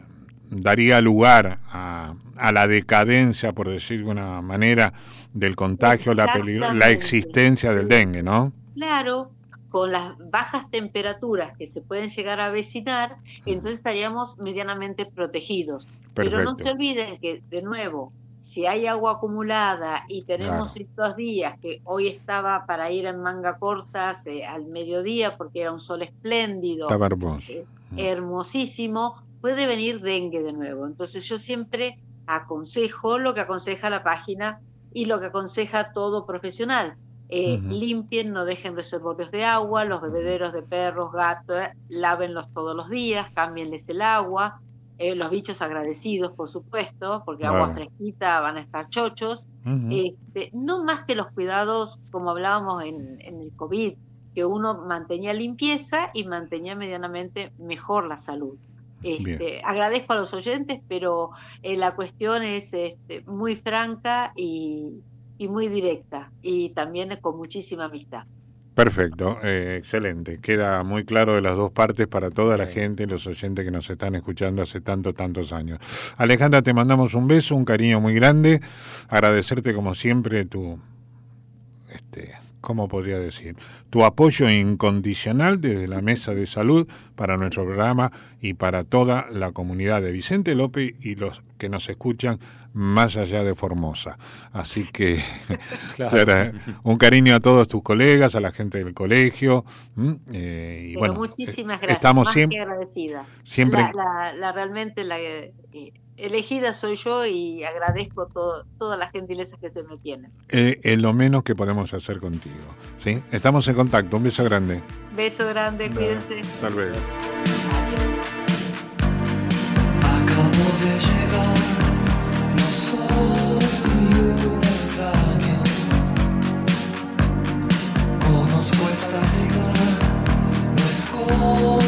daría lugar a, a la decadencia, por decir de una manera, del contagio, la, peligro- la existencia del dengue, ¿no? Claro, con las bajas temperaturas que se pueden llegar a avecinar, entonces estaríamos medianamente protegidos. Pero no se olviden que, de nuevo, si hay agua acumulada y tenemos estos días que hoy estaba para ir en manga cortas eh, al mediodía porque era un sol espléndido, Estaba hermoso. eh, hermosísimo, puede venir dengue de nuevo. Entonces yo siempre aconsejo lo que aconseja la página y lo que aconseja todo profesional. Eh. Limpien, no dejen reservorios de agua, los bebederos de perros, gatos, eh, lávenlos todos los días, cámbienles el agua, eh, los bichos agradecidos, por supuesto, porque agua fresquita van a estar chochos. Este, no más que los cuidados, como hablábamos en, en el COVID, que uno mantenía limpieza y mantenía medianamente mejor la salud. Este, agradezco a los oyentes, pero eh, la cuestión es este, muy franca y, y muy directa y también con muchísima amistad. Perfecto, eh, excelente. Queda muy claro de las dos partes para toda la gente, los oyentes que nos están escuchando hace tantos, tantos años. Alejandra, te mandamos un beso, un cariño muy grande. Agradecerte como siempre tu, este, ¿cómo podría decir? Tu apoyo incondicional desde la Mesa de Salud para nuestro programa y para toda la comunidad de Vicente López y los que nos escuchan más allá de Formosa. Así que [LAUGHS] Claro. un cariño a todos tus colegas, a la gente del colegio. Eh, y Pero bueno, muchísimas eh, gracias, Estamos más siempre, que agradecida. siempre- La, la- la realmente la eh, elegida soy yo y agradezco todo, todas las gentilezas que se me tienen. eh, es lo menos que podemos hacer contigo. ¿sí? Estamos en contacto. Un beso grande. Beso grande, cuídense. Hasta luego. Acabo de no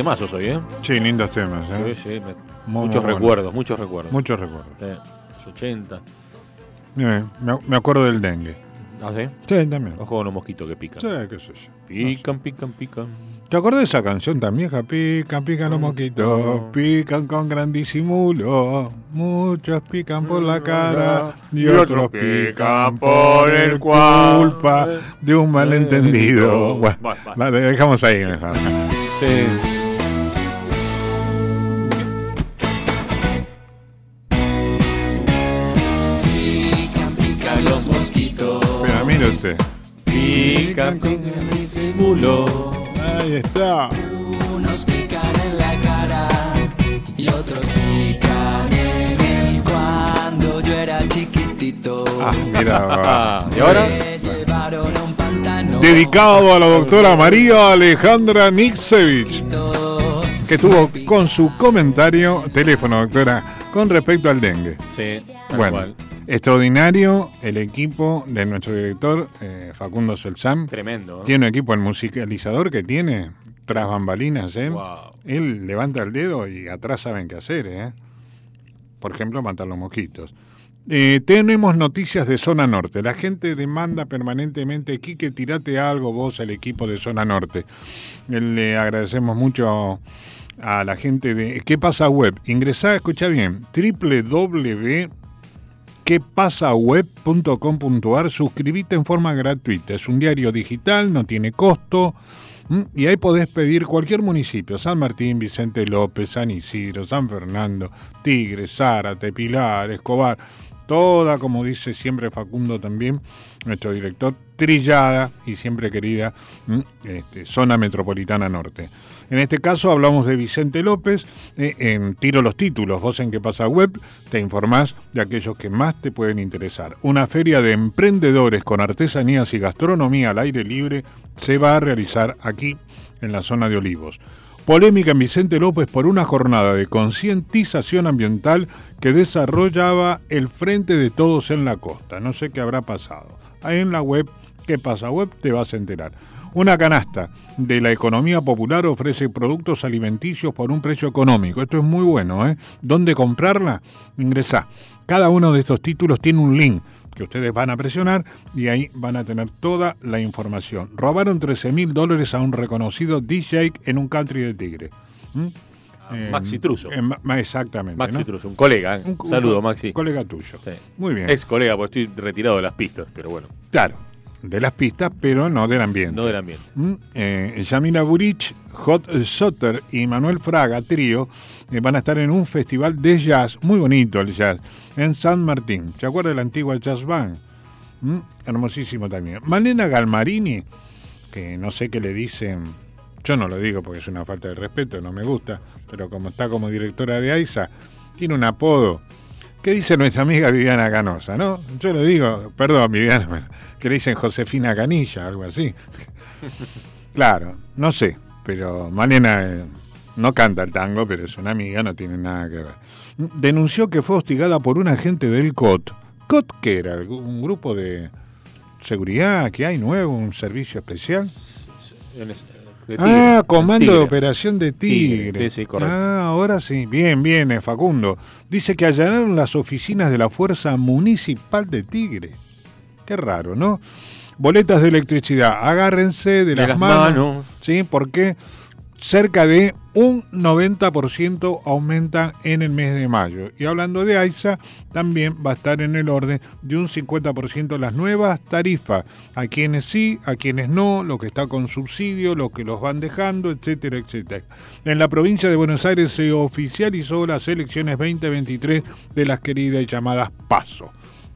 temazos hoy, ¿eh? Sí, lindos temas. ¿eh? Sí, sí, me- Muy, muchos muy recuerdos, bueno. muchos recuerdos. Muchos recuerdos. Los 80. Eh, me, me acuerdo del dengue. ¿Ah, sí? Sí, también. Ojo con los mosquitos que pican. Sí, qué sé yo. Pican, pican, pican. ¿Te acordás de esa canción también? Ja? Pican, pican los mosquitos, pican con gran disimulo. Muchos pican por la cara y otros pican por el culpa de un malentendido. Bueno, la dejamos ahí mejor. Sí. Pican con disimulo. Ahí está. Unos pican en la cara y otros pican en el cuando yo era chiquitito. Ah, mira. ¿Y ahora? Me llevaron a un pantano. Dedicado a la doctora María Alejandra Nixevich, que tuvo con su comentario, teléfono doctora, con respecto al dengue. Sí, Bueno, cual. Extraordinario el equipo de nuestro director eh, Facundo Selzam. Tremendo. ¿no? Tiene un equipo, el musicalizador que tiene, tras bambalinas, ¿eh? Wow. Él levanta el dedo y atrás saben qué hacer, ¿eh? Por ejemplo, matar los mosquitos. Eh, tenemos noticias de Zona Norte. La gente demanda permanentemente, Quique, tirate algo vos al equipo de Zona Norte. Eh, Le agradecemos mucho a la gente de ¿Qué pasa web? Ingresá, escucha bien, www.quepasaweb.com.ar, suscribite en forma gratuita. Es un diario digital, no tiene costo. Y ahí podés pedir cualquier municipio, San Martín, Vicente López, San Isidro, San Fernando, Tigre, Zárate, Pilar, Escobar, toda, como dice siempre Facundo también, nuestro director, trillada y siempre querida este, zona metropolitana norte. En este caso hablamos de Vicente López, eh, en Tiro los títulos, vos en qué pasa web, te informás de aquellos que más te pueden interesar. Una feria de emprendedores con artesanías y gastronomía al aire libre se va a realizar aquí en la zona de Olivos. Polémica en Vicente López por una jornada de concientización ambiental que desarrollaba el Frente de Todos en la Costa. No sé qué habrá pasado. Ahí en la web, ¿qué pasa web? Te vas a enterar. Una canasta de la economía popular ofrece productos alimenticios por un precio económico. Esto es muy bueno, ¿eh? ¿Dónde comprarla? Ingresá. Cada uno de estos títulos tiene un link que ustedes van a presionar y ahí van a tener toda la información. Robaron 13 mil dólares a un reconocido DJ en un country de Tigre. ¿Mm? En- Maxi Truso. Ma- exactamente. Maxi ¿no? Truso, un colega. ¿eh? Un Saludo, un Maxi. Colega tuyo. Sí. Muy bien. Ex colega, porque estoy retirado de las pistas, pero bueno, Claro, de las pistas, pero no del ambiente. no del ambiente. Mm, eh, Yamila Burich, Hot Sotter y Manuel Fraga, trío, eh, van a estar en un festival de jazz, muy bonito el jazz, en San Martín. ¿Se acuerda de la antigua Jazz Band? Mm, hermosísimo también. Malena Galmarini, que no sé qué le dicen, yo no lo digo porque es una falta de respeto, no me gusta, pero como está como directora de AISA, tiene un apodo. ¿Qué dice nuestra amiga Viviana Canosa, no? Yo le digo, perdón, Viviana, que le dicen Josefina Canilla, algo así. [LAUGHS] Claro, no sé, pero Malena eh, no canta el tango, pero es una amiga, no tiene nada que ver. Denunció que fue hostigada por un agente del COT. ¿COT qué era? ¿Un grupo de seguridad que hay nuevo, un servicio especial? De ah, comando Tigre. de operación de Tigre. Tigre, sí, sí, correcto. Ah, ahora sí. Bien, bien, eh, Facundo. Dice que allanaron las oficinas de la Fuerza Municipal de Tigre. Qué raro, ¿no? Boletas de electricidad, agárrense de, las, las manos. manos. Sí, porque cerca de un 90% aumenta en el mes de mayo. Y hablando de AISA, también va a estar en el orden de un 50% las nuevas tarifas. A quienes sí, a quienes no, lo que está con subsidio, lo que los van dejando, etcétera, etcétera. En la provincia de Buenos Aires se oficializó las elecciones 2023 de las queridas y llamadas PASO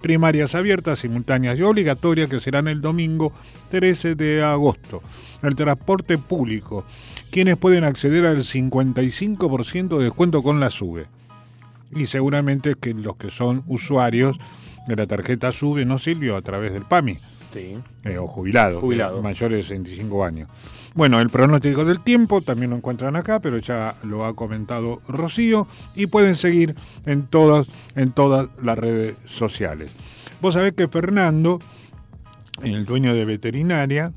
primarias abiertas, simultáneas y obligatorias que serán el domingo 13 de agosto. El transporte público, quienes pueden acceder al 55% de descuento con la SUBE. Y seguramente que los que son usuarios de la tarjeta SUBE, ¿no Silvio? A través del PAMI, Sí. eh, o jubilados, Jubilado. mayores de 65 años. Bueno, el pronóstico del tiempo también lo encuentran acá, pero ya lo ha comentado Rocío y pueden seguir en todas, en todas las redes sociales. Vos sabés que Fernando, el dueño de veterinaria,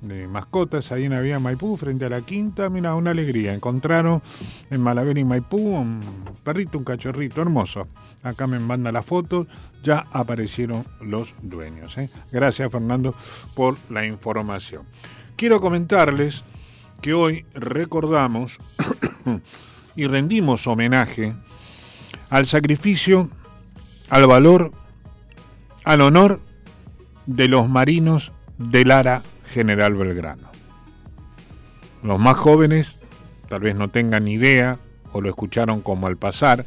de mascotas, ahí en Avía Maipú, frente a la quinta, mira, una alegría. Encontraron en Malaver y Maipú un perrito, un cachorrito hermoso. Acá me manda las fotos, ya aparecieron los dueños. ¿eh? Gracias, Fernando, por la información. Quiero comentarles que hoy recordamos [COUGHS] y rendimos homenaje al sacrificio, al valor, al honor de los marinos del Lara General Belgrano. Los más jóvenes tal vez no tengan idea o lo escucharon como al pasar,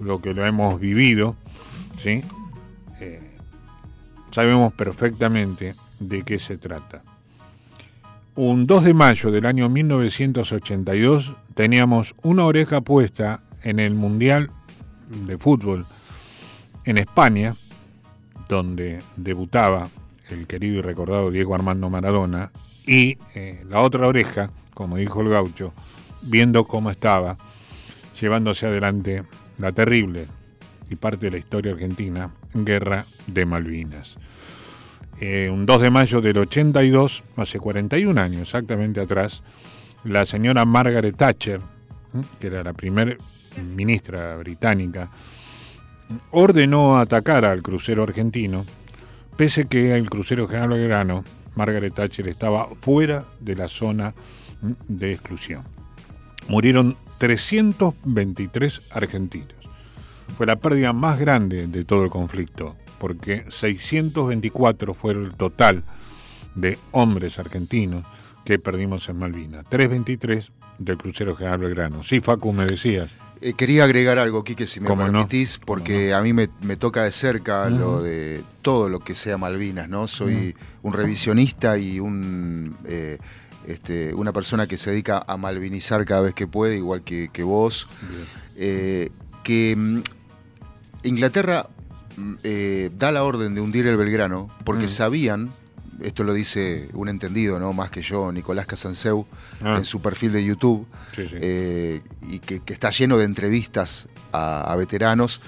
lo que lo hemos vivido, ¿sí? Eh, sabemos perfectamente de qué se trata. Un 2 de mayo del año 1982 teníamos una oreja puesta en el Mundial de Fútbol en España, donde debutaba el querido y recordado Diego Armando Maradona, y eh, la otra oreja, como dijo el gaucho, viendo cómo estaba llevándose adelante la terrible y parte de la historia argentina, Guerra de Malvinas. Eh, un 2 de mayo del 82, hace 41 años exactamente atrás, la señora Margaret Thatcher, que era la primera ministra británica, ordenó atacar al crucero argentino, pese que el crucero General Belgrano, Margaret Thatcher, estaba fuera de la zona de exclusión. Murieron 323 argentinos. Fue la pérdida más grande de todo el conflicto, porque 624 fue el total de hombres argentinos que perdimos en Malvinas. 323 del crucero General Belgrano. Sí, Facu, me decías. Eh, quería agregar algo, Quique, si me permitís, porque a mí me, me toca de cerca lo de todo lo que sea Malvinas, ¿no? Soy un revisionista y un eh, este, una persona que se dedica a malvinizar cada vez que puede, igual que, que vos. Eh, que mm, Inglaterra eh, da la orden de hundir el Belgrano porque Mm. sabían, esto lo dice un entendido, ¿no? Más que yo, Nicolás Casanseu, Ah. en su perfil de YouTube, Sí, sí. eh, y que, que está lleno de entrevistas a, a veteranos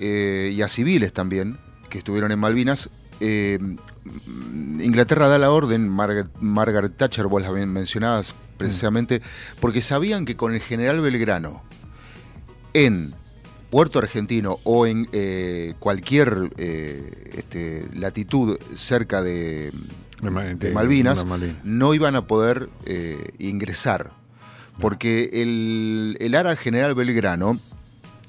eh, y a civiles también que estuvieron en Malvinas. Mm, Inglaterra da la orden, Margaret, Margaret Thatcher, vos la men- mencionabas precisamente, porque sabían que con el general Belgrano en Puerto Argentino o en eh, cualquier eh, este, latitud cerca de, De Ma- de de- Malvinas, de Malvinas. no iban a poder eh, ingresar. Porque el, el ARA General Belgrano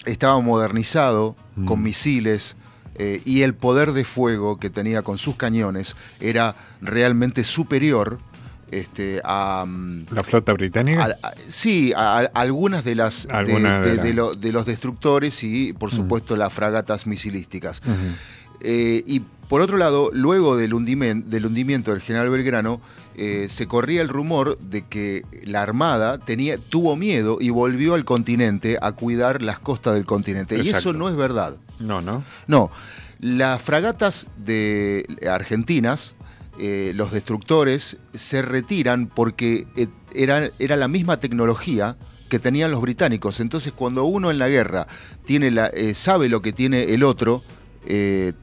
estaba modernizado Mm. con misiles eh, y el poder de fuego que tenía con sus cañones era realmente superior este, a, mm, ¿La flota británica? a- a- sí, a, algunas de las de- de de, la- de lo- de los destructores y por Mm. supuesto las fragatas misilísticas. Eh, y por otro lado, luego del, hundimen- del hundimiento del general Belgrano, eh, se corría el rumor de que la Armada tenía, tuvo miedo y volvió al continente a cuidar las costas del continente. Y eso no es verdad. No, no. No, las fragatas de argentinas, eh, los destructores, se retiran porque eh, era, era la misma tecnología que tenían los británicos. Entonces, cuando uno en la guerra tiene la, eh, sabe lo que tiene el otro,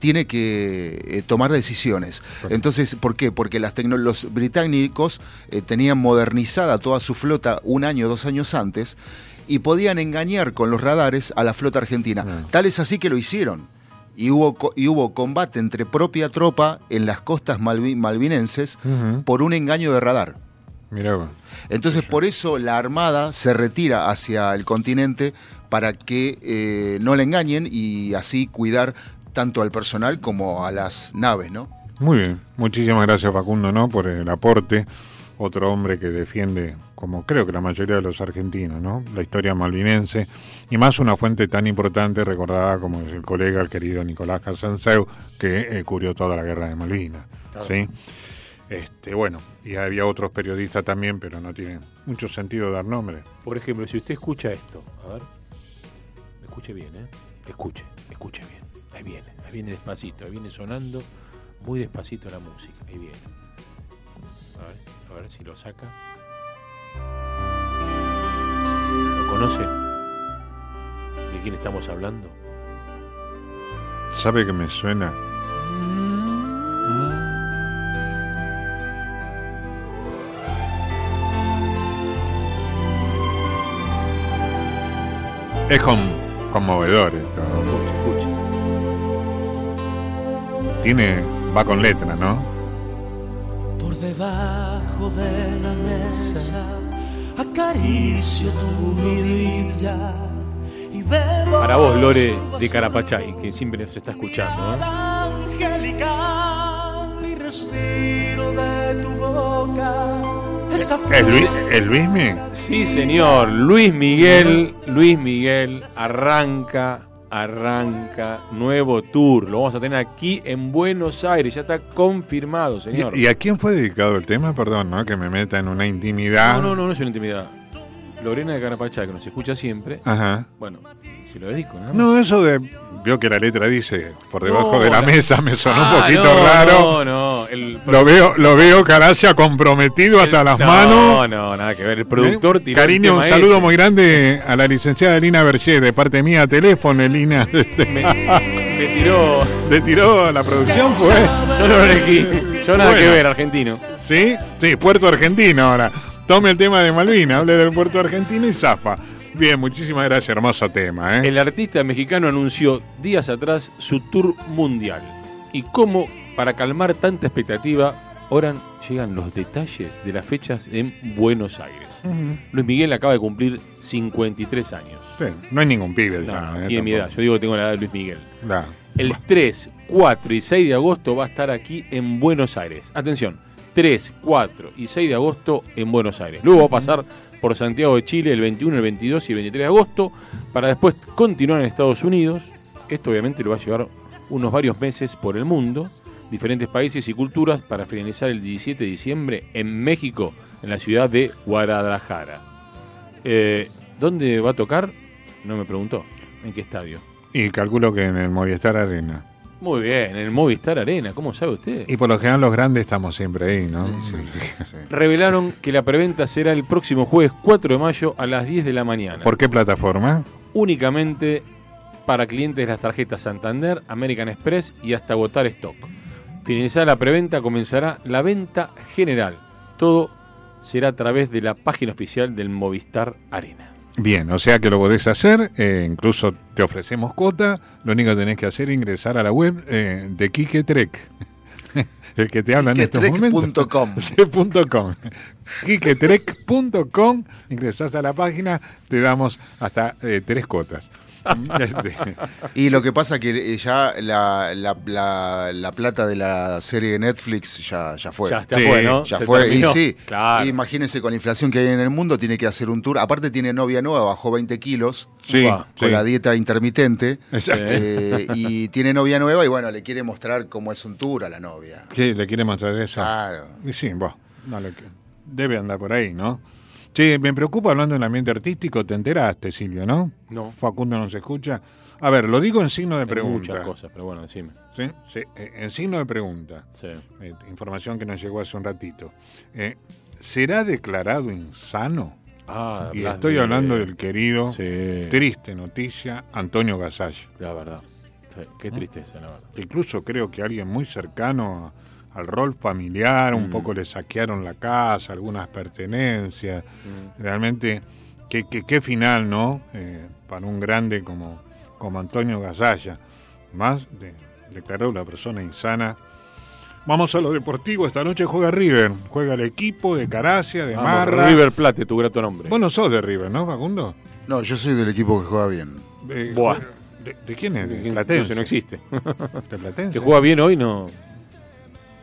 tiene que tomar decisiones. Entonces, ¿por qué? Porque las los británicos tenían modernizada toda su flota un año, dos años antes, y podían engañar con los radares a la flota argentina. Tal es así que lo hicieron. Y hubo, y hubo combate entre propia tropa en las costas malvi- malvinenses por un engaño de radar. Mirá. Entonces, por eso la Armada se retira hacia el continente para que eh, no le engañen y así cuidar tanto al personal como a las naves, ¿no? Muy bien, muchísimas gracias Facundo, ¿no? Por el aporte. Otro hombre que defiende, como creo que la mayoría de los argentinos, ¿no? La historia malvinense y más una fuente tan importante recordada como es el colega, el querido Nicolás Casanseu, que eh, cubrió toda la guerra de Malvinas, Claro. ¿sí? Este, bueno, y había otros periodistas también, pero no tiene mucho sentido dar nombre. Por ejemplo, si usted escucha esto, a ver, escuche bien, ¿eh? Escuche, escuche bien. Ahí viene, ahí viene despacito, ahí viene sonando muy despacito la música, ahí viene. A ver, ver si lo saca. ¿Lo conoce? ¿De quién estamos hablando? ¿Sabe que me suena? Es con, conmovedor esto. Escuche, Tiene, va con letra, ¿no? Por debajo de la mesa acaricio tu rodilla y bebo Para vos, Lore de Carapachay, que siempre nos está escuchando. ¿eh? angelical y respiro de tu boca esa ¿Es, Luis, ¿Es Luismi? Sí, señor. Luis Miguel, Luis Miguel arranca, arranca nuevo tour. Lo vamos a tener aquí en Buenos Aires. Ya está confirmado, señor. ¿Y, y a quién fue dedicado el tema? Perdón, ¿no? Que me meta en una intimidad. No, no, no, no es una intimidad. Lorena de Carapachá, que nos escucha siempre. Ajá. Bueno, si lo dedico, más. No, eso de. Vio que la letra dice por debajo No, de la, la- mesa, me sonó Ah, un poquito no, raro. No, no. El, Lo veo, lo veo Caracia comprometido hasta las no, manos. No, nada que ver. El productor ¿Eh? Cariño, un saludo ese. muy grande a la licenciada Lina Berger, de parte mía, teléfono, Lina. Me tiró. ¿Le tiró la producción? Fue. Yo no lo elegí. Yo nada Bueno. que ver, argentino. ¿Sí? Sí, Puerto Argentino ahora. Tome el tema de Malvina, hable del Puerto Argentino y zafa. Bien, muchísimas gracias, hermoso tema. ¿eh? El artista mexicano anunció días atrás su tour mundial. Y cómo, para calmar tanta expectativa, ahora llegan los detalles de las fechas en Buenos Aires. Luis Miguel acaba de cumplir 53 años. Sí, no hay ningún pibe. No, ya, ¿eh? tiene mi edad. Yo digo que tengo la edad de Luis Miguel. El 3, 4 y 6 de agosto va a estar aquí en Buenos Aires. Atención, 3, 4 y 6 de agosto en Buenos Aires. Luego va a pasar por Santiago de Chile el 21, el 22 y el 23 de agosto, para después continuar en Estados Unidos. Esto obviamente lo va a llevar unos varios meses por el mundo, diferentes países y culturas, para finalizar el 17 de diciembre en México, en la ciudad de Guadalajara. Eh, ¿Dónde va a tocar? No me preguntó. ¿En qué estadio? Y calculo que en el Movistar Arena. Muy bien, en el Movistar Arena, ¿cómo sabe usted? Y por lo general los grandes estamos siempre ahí, ¿no? Revelaron que la preventa será el próximo jueves 4 de mayo a las 10 de la mañana. ¿Por qué plataforma? Únicamente para clientes de las tarjetas Santander, American Express y hasta agotar stock. Finalizada la preventa comenzará la venta general. Todo será a través de la página oficial del Movistar Arena. Bien, o sea que lo podés hacer, eh, incluso te ofrecemos cuota, lo único que tenés que hacer es ingresar a la web eh, de Trek. [LAUGHS] El que te habla en estos momentos. Com. [LAUGHS] Kiketrek.com, ingresás a la página, te damos hasta eh, tres cuotas. [LAUGHS] Este, Y lo que pasa que eh, ya la, la, la- la plata de la serie de Netflix ya, ya fue. Ya- ya fue, ¿no? Ya fue. terminó. Y sí, Claro. imagínense con la inflación que hay en el mundo, tiene que hacer un tour. Aparte tiene novia nueva, bajó 20 kilos. Sí, con sí. la dieta intermitente. Exacto. Eh, y tiene novia nueva y bueno, le quiere mostrar cómo es un tour a la novia. ¿Qué? ¿Le quiere mostrar eso? Claro. Y sí, vos, no le- debe andar por ahí, ¿no? Che, me preocupa hablando del ambiente artístico, te enteraste, Silvio, ¿no? No. Facundo no se escucha. A ver, lo digo en signo de Hay pregunta. Muchas cosas, pero bueno, decime. ¿Sí? Sí, eh, en signo de pregunta. Sí. Eh, información que nos llegó hace un ratito. Eh, ¿Será declarado insano? Ah, y estoy de- hablando del querido, Sí. triste noticia, Antonio Gasalla. La verdad. Qué tristeza, la verdad. Incluso creo que alguien muy cercano a- al rol familiar, un Mm. poco le saquearon la casa, algunas pertenencias. Mm. Realmente, qué, qué- qué final, ¿no? Eh, para un grande como, como Antonio Gasalla. Más de, declaró una persona insana. Vamos a lo deportivo. Esta noche juega River. Juega el equipo de Caracia, de Vamos, Marra. River Plate, tu grato nombre. Vos no sos de River, ¿no, Facundo? No, yo soy del equipo que juega bien. Eh, Buah. ¿De, de quién es? ¿De Platense? no existe. ¿De Platense? Que juega bien hoy, no.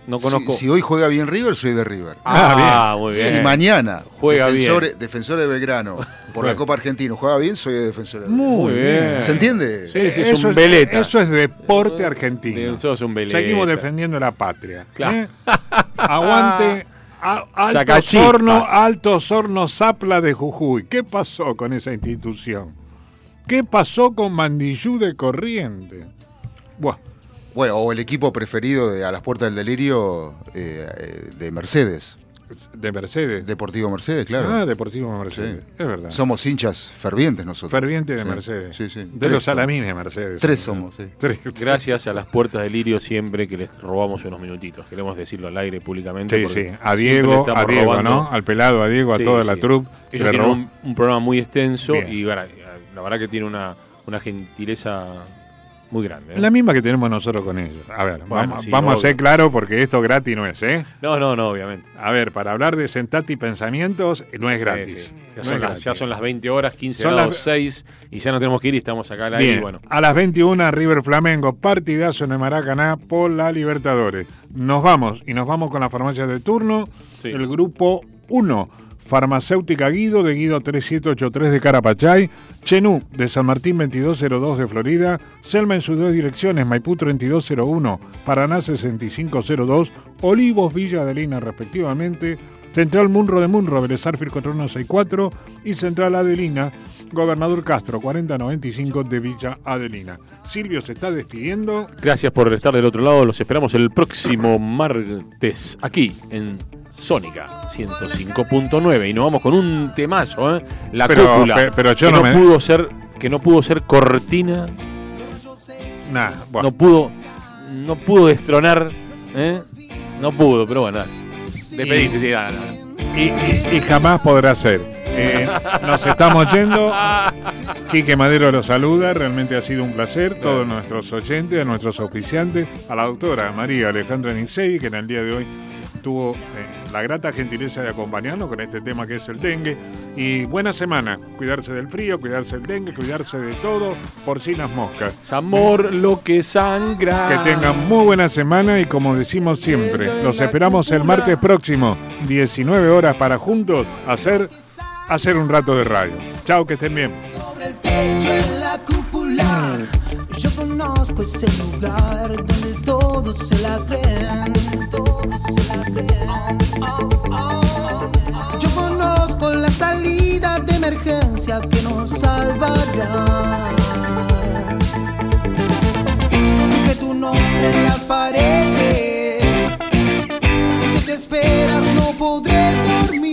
No Si- conozco. Si, hoy juega bien River, soy de River. Ah, muy bien. Si mañana Juega defensor, bien. defensor de Belgrano [LAUGHS] por la. Copa Argentina juega bien, soy de defensor de Muy bien. ¿Se entiende? Sí, sí, es eso, un veleta. eso es deporte argentino. Sos un veleta. Seguimos defendiendo la patria. Claro. ¿eh? [LAUGHS] Aguante. a- alto. Sorno, Alto Sorno Zapla de Jujuy. ¿Qué pasó con esa institución? ¿Qué pasó con Mandillú de Corriente? Buah, Bueno, o el equipo preferido de A las Puertas del Delirio eh, eh, de Mercedes. de Mercedes. Deportivo Mercedes, claro. Ah, Deportivo Mercedes. Sí. Es verdad. Somos hinchas fervientes nosotros. Ferviente de Sí, Mercedes. Sí, sí. De Tres los salamines de Mercedes. Tres somos, sí. Tres. [LAUGHS] Gracias a las puertas del Lirio siempre que les robamos unos minutitos. Queremos decirlo al aire públicamente. Sí, sí. A Diego, a Diego, robando. ¿no? Al pelado, a Diego, a Sí, toda sí. la troupe. que Ellos tienen robó- un, un programa muy extenso Bien. y bueno, la verdad que tiene una, una gentileza muy grande. ¿eh? La misma que tenemos nosotros con ellos. A ver, Bueno, vamos, sí, vamos a ser claros porque esto gratis no es, ¿eh? No, no, no, obviamente. A ver, para hablar de Sentati Pensamientos no es Sí, gratis. sí. Ya, No son es las, gratis. ya son las 20 horas, 15 Son grados las- 6 y ya no tenemos que ir y estamos acá al aire. Bueno, a las 21 River Flamengo, partidazo en el Maracaná por la Libertadores. Nos vamos y nos vamos con la farmacia de turno. El grupo 1, Farmacéutica Guido de Guido 3783 de Carapachay, Chenú de San Martín 2202 de Florida, Selma en sus dos direcciones, Maipú 3201, Paraná 6502, Olivos Villa Adelina respectivamente, Central Munro de Munro, Belezarfil 4164 y Central Adelina, Gobernador Castro 4095 de Villa Adelina. Silvio se está despidiendo. gracias por estar del otro lado. Los esperamos el próximo martes aquí en Sónica 105.9 y nos vamos con un temazo, ¿eh? La Pero- cúpula. pe- pero yo que no no, me- pudo ser que no pudo ser cortina, Nah, bueno. no pudo no pudo destronar, ¿eh? No pudo, pero bueno, sí, y- y jamás podrá ser. Eh, nos estamos yendo. Quique Madero los saluda, realmente ha sido un placer. Todos nuestros oyentes, a nuestros auspiciantes, a la doctora María Alejandra Nisei, que en el día de hoy tuvo eh, la grata gentileza de acompañarnos con este tema que es el dengue. Y buena semana. Cuidarse del frío, cuidarse del dengue, cuidarse de todo, porcinas moscas. Amor lo que sangra. Que tengan muy buena semana y como decimos siempre, los esperamos el martes próximo, 19 horas para juntos hacer hacer un rato de radio. Chao, que estén bien. Sobre el techo en la cúpula Yo conozco ese lugar donde todos se la creen Yo conozco la salida de emergencia que nos salvará Escribe tu nombre en las paredes Si sé que esperas no podré dormir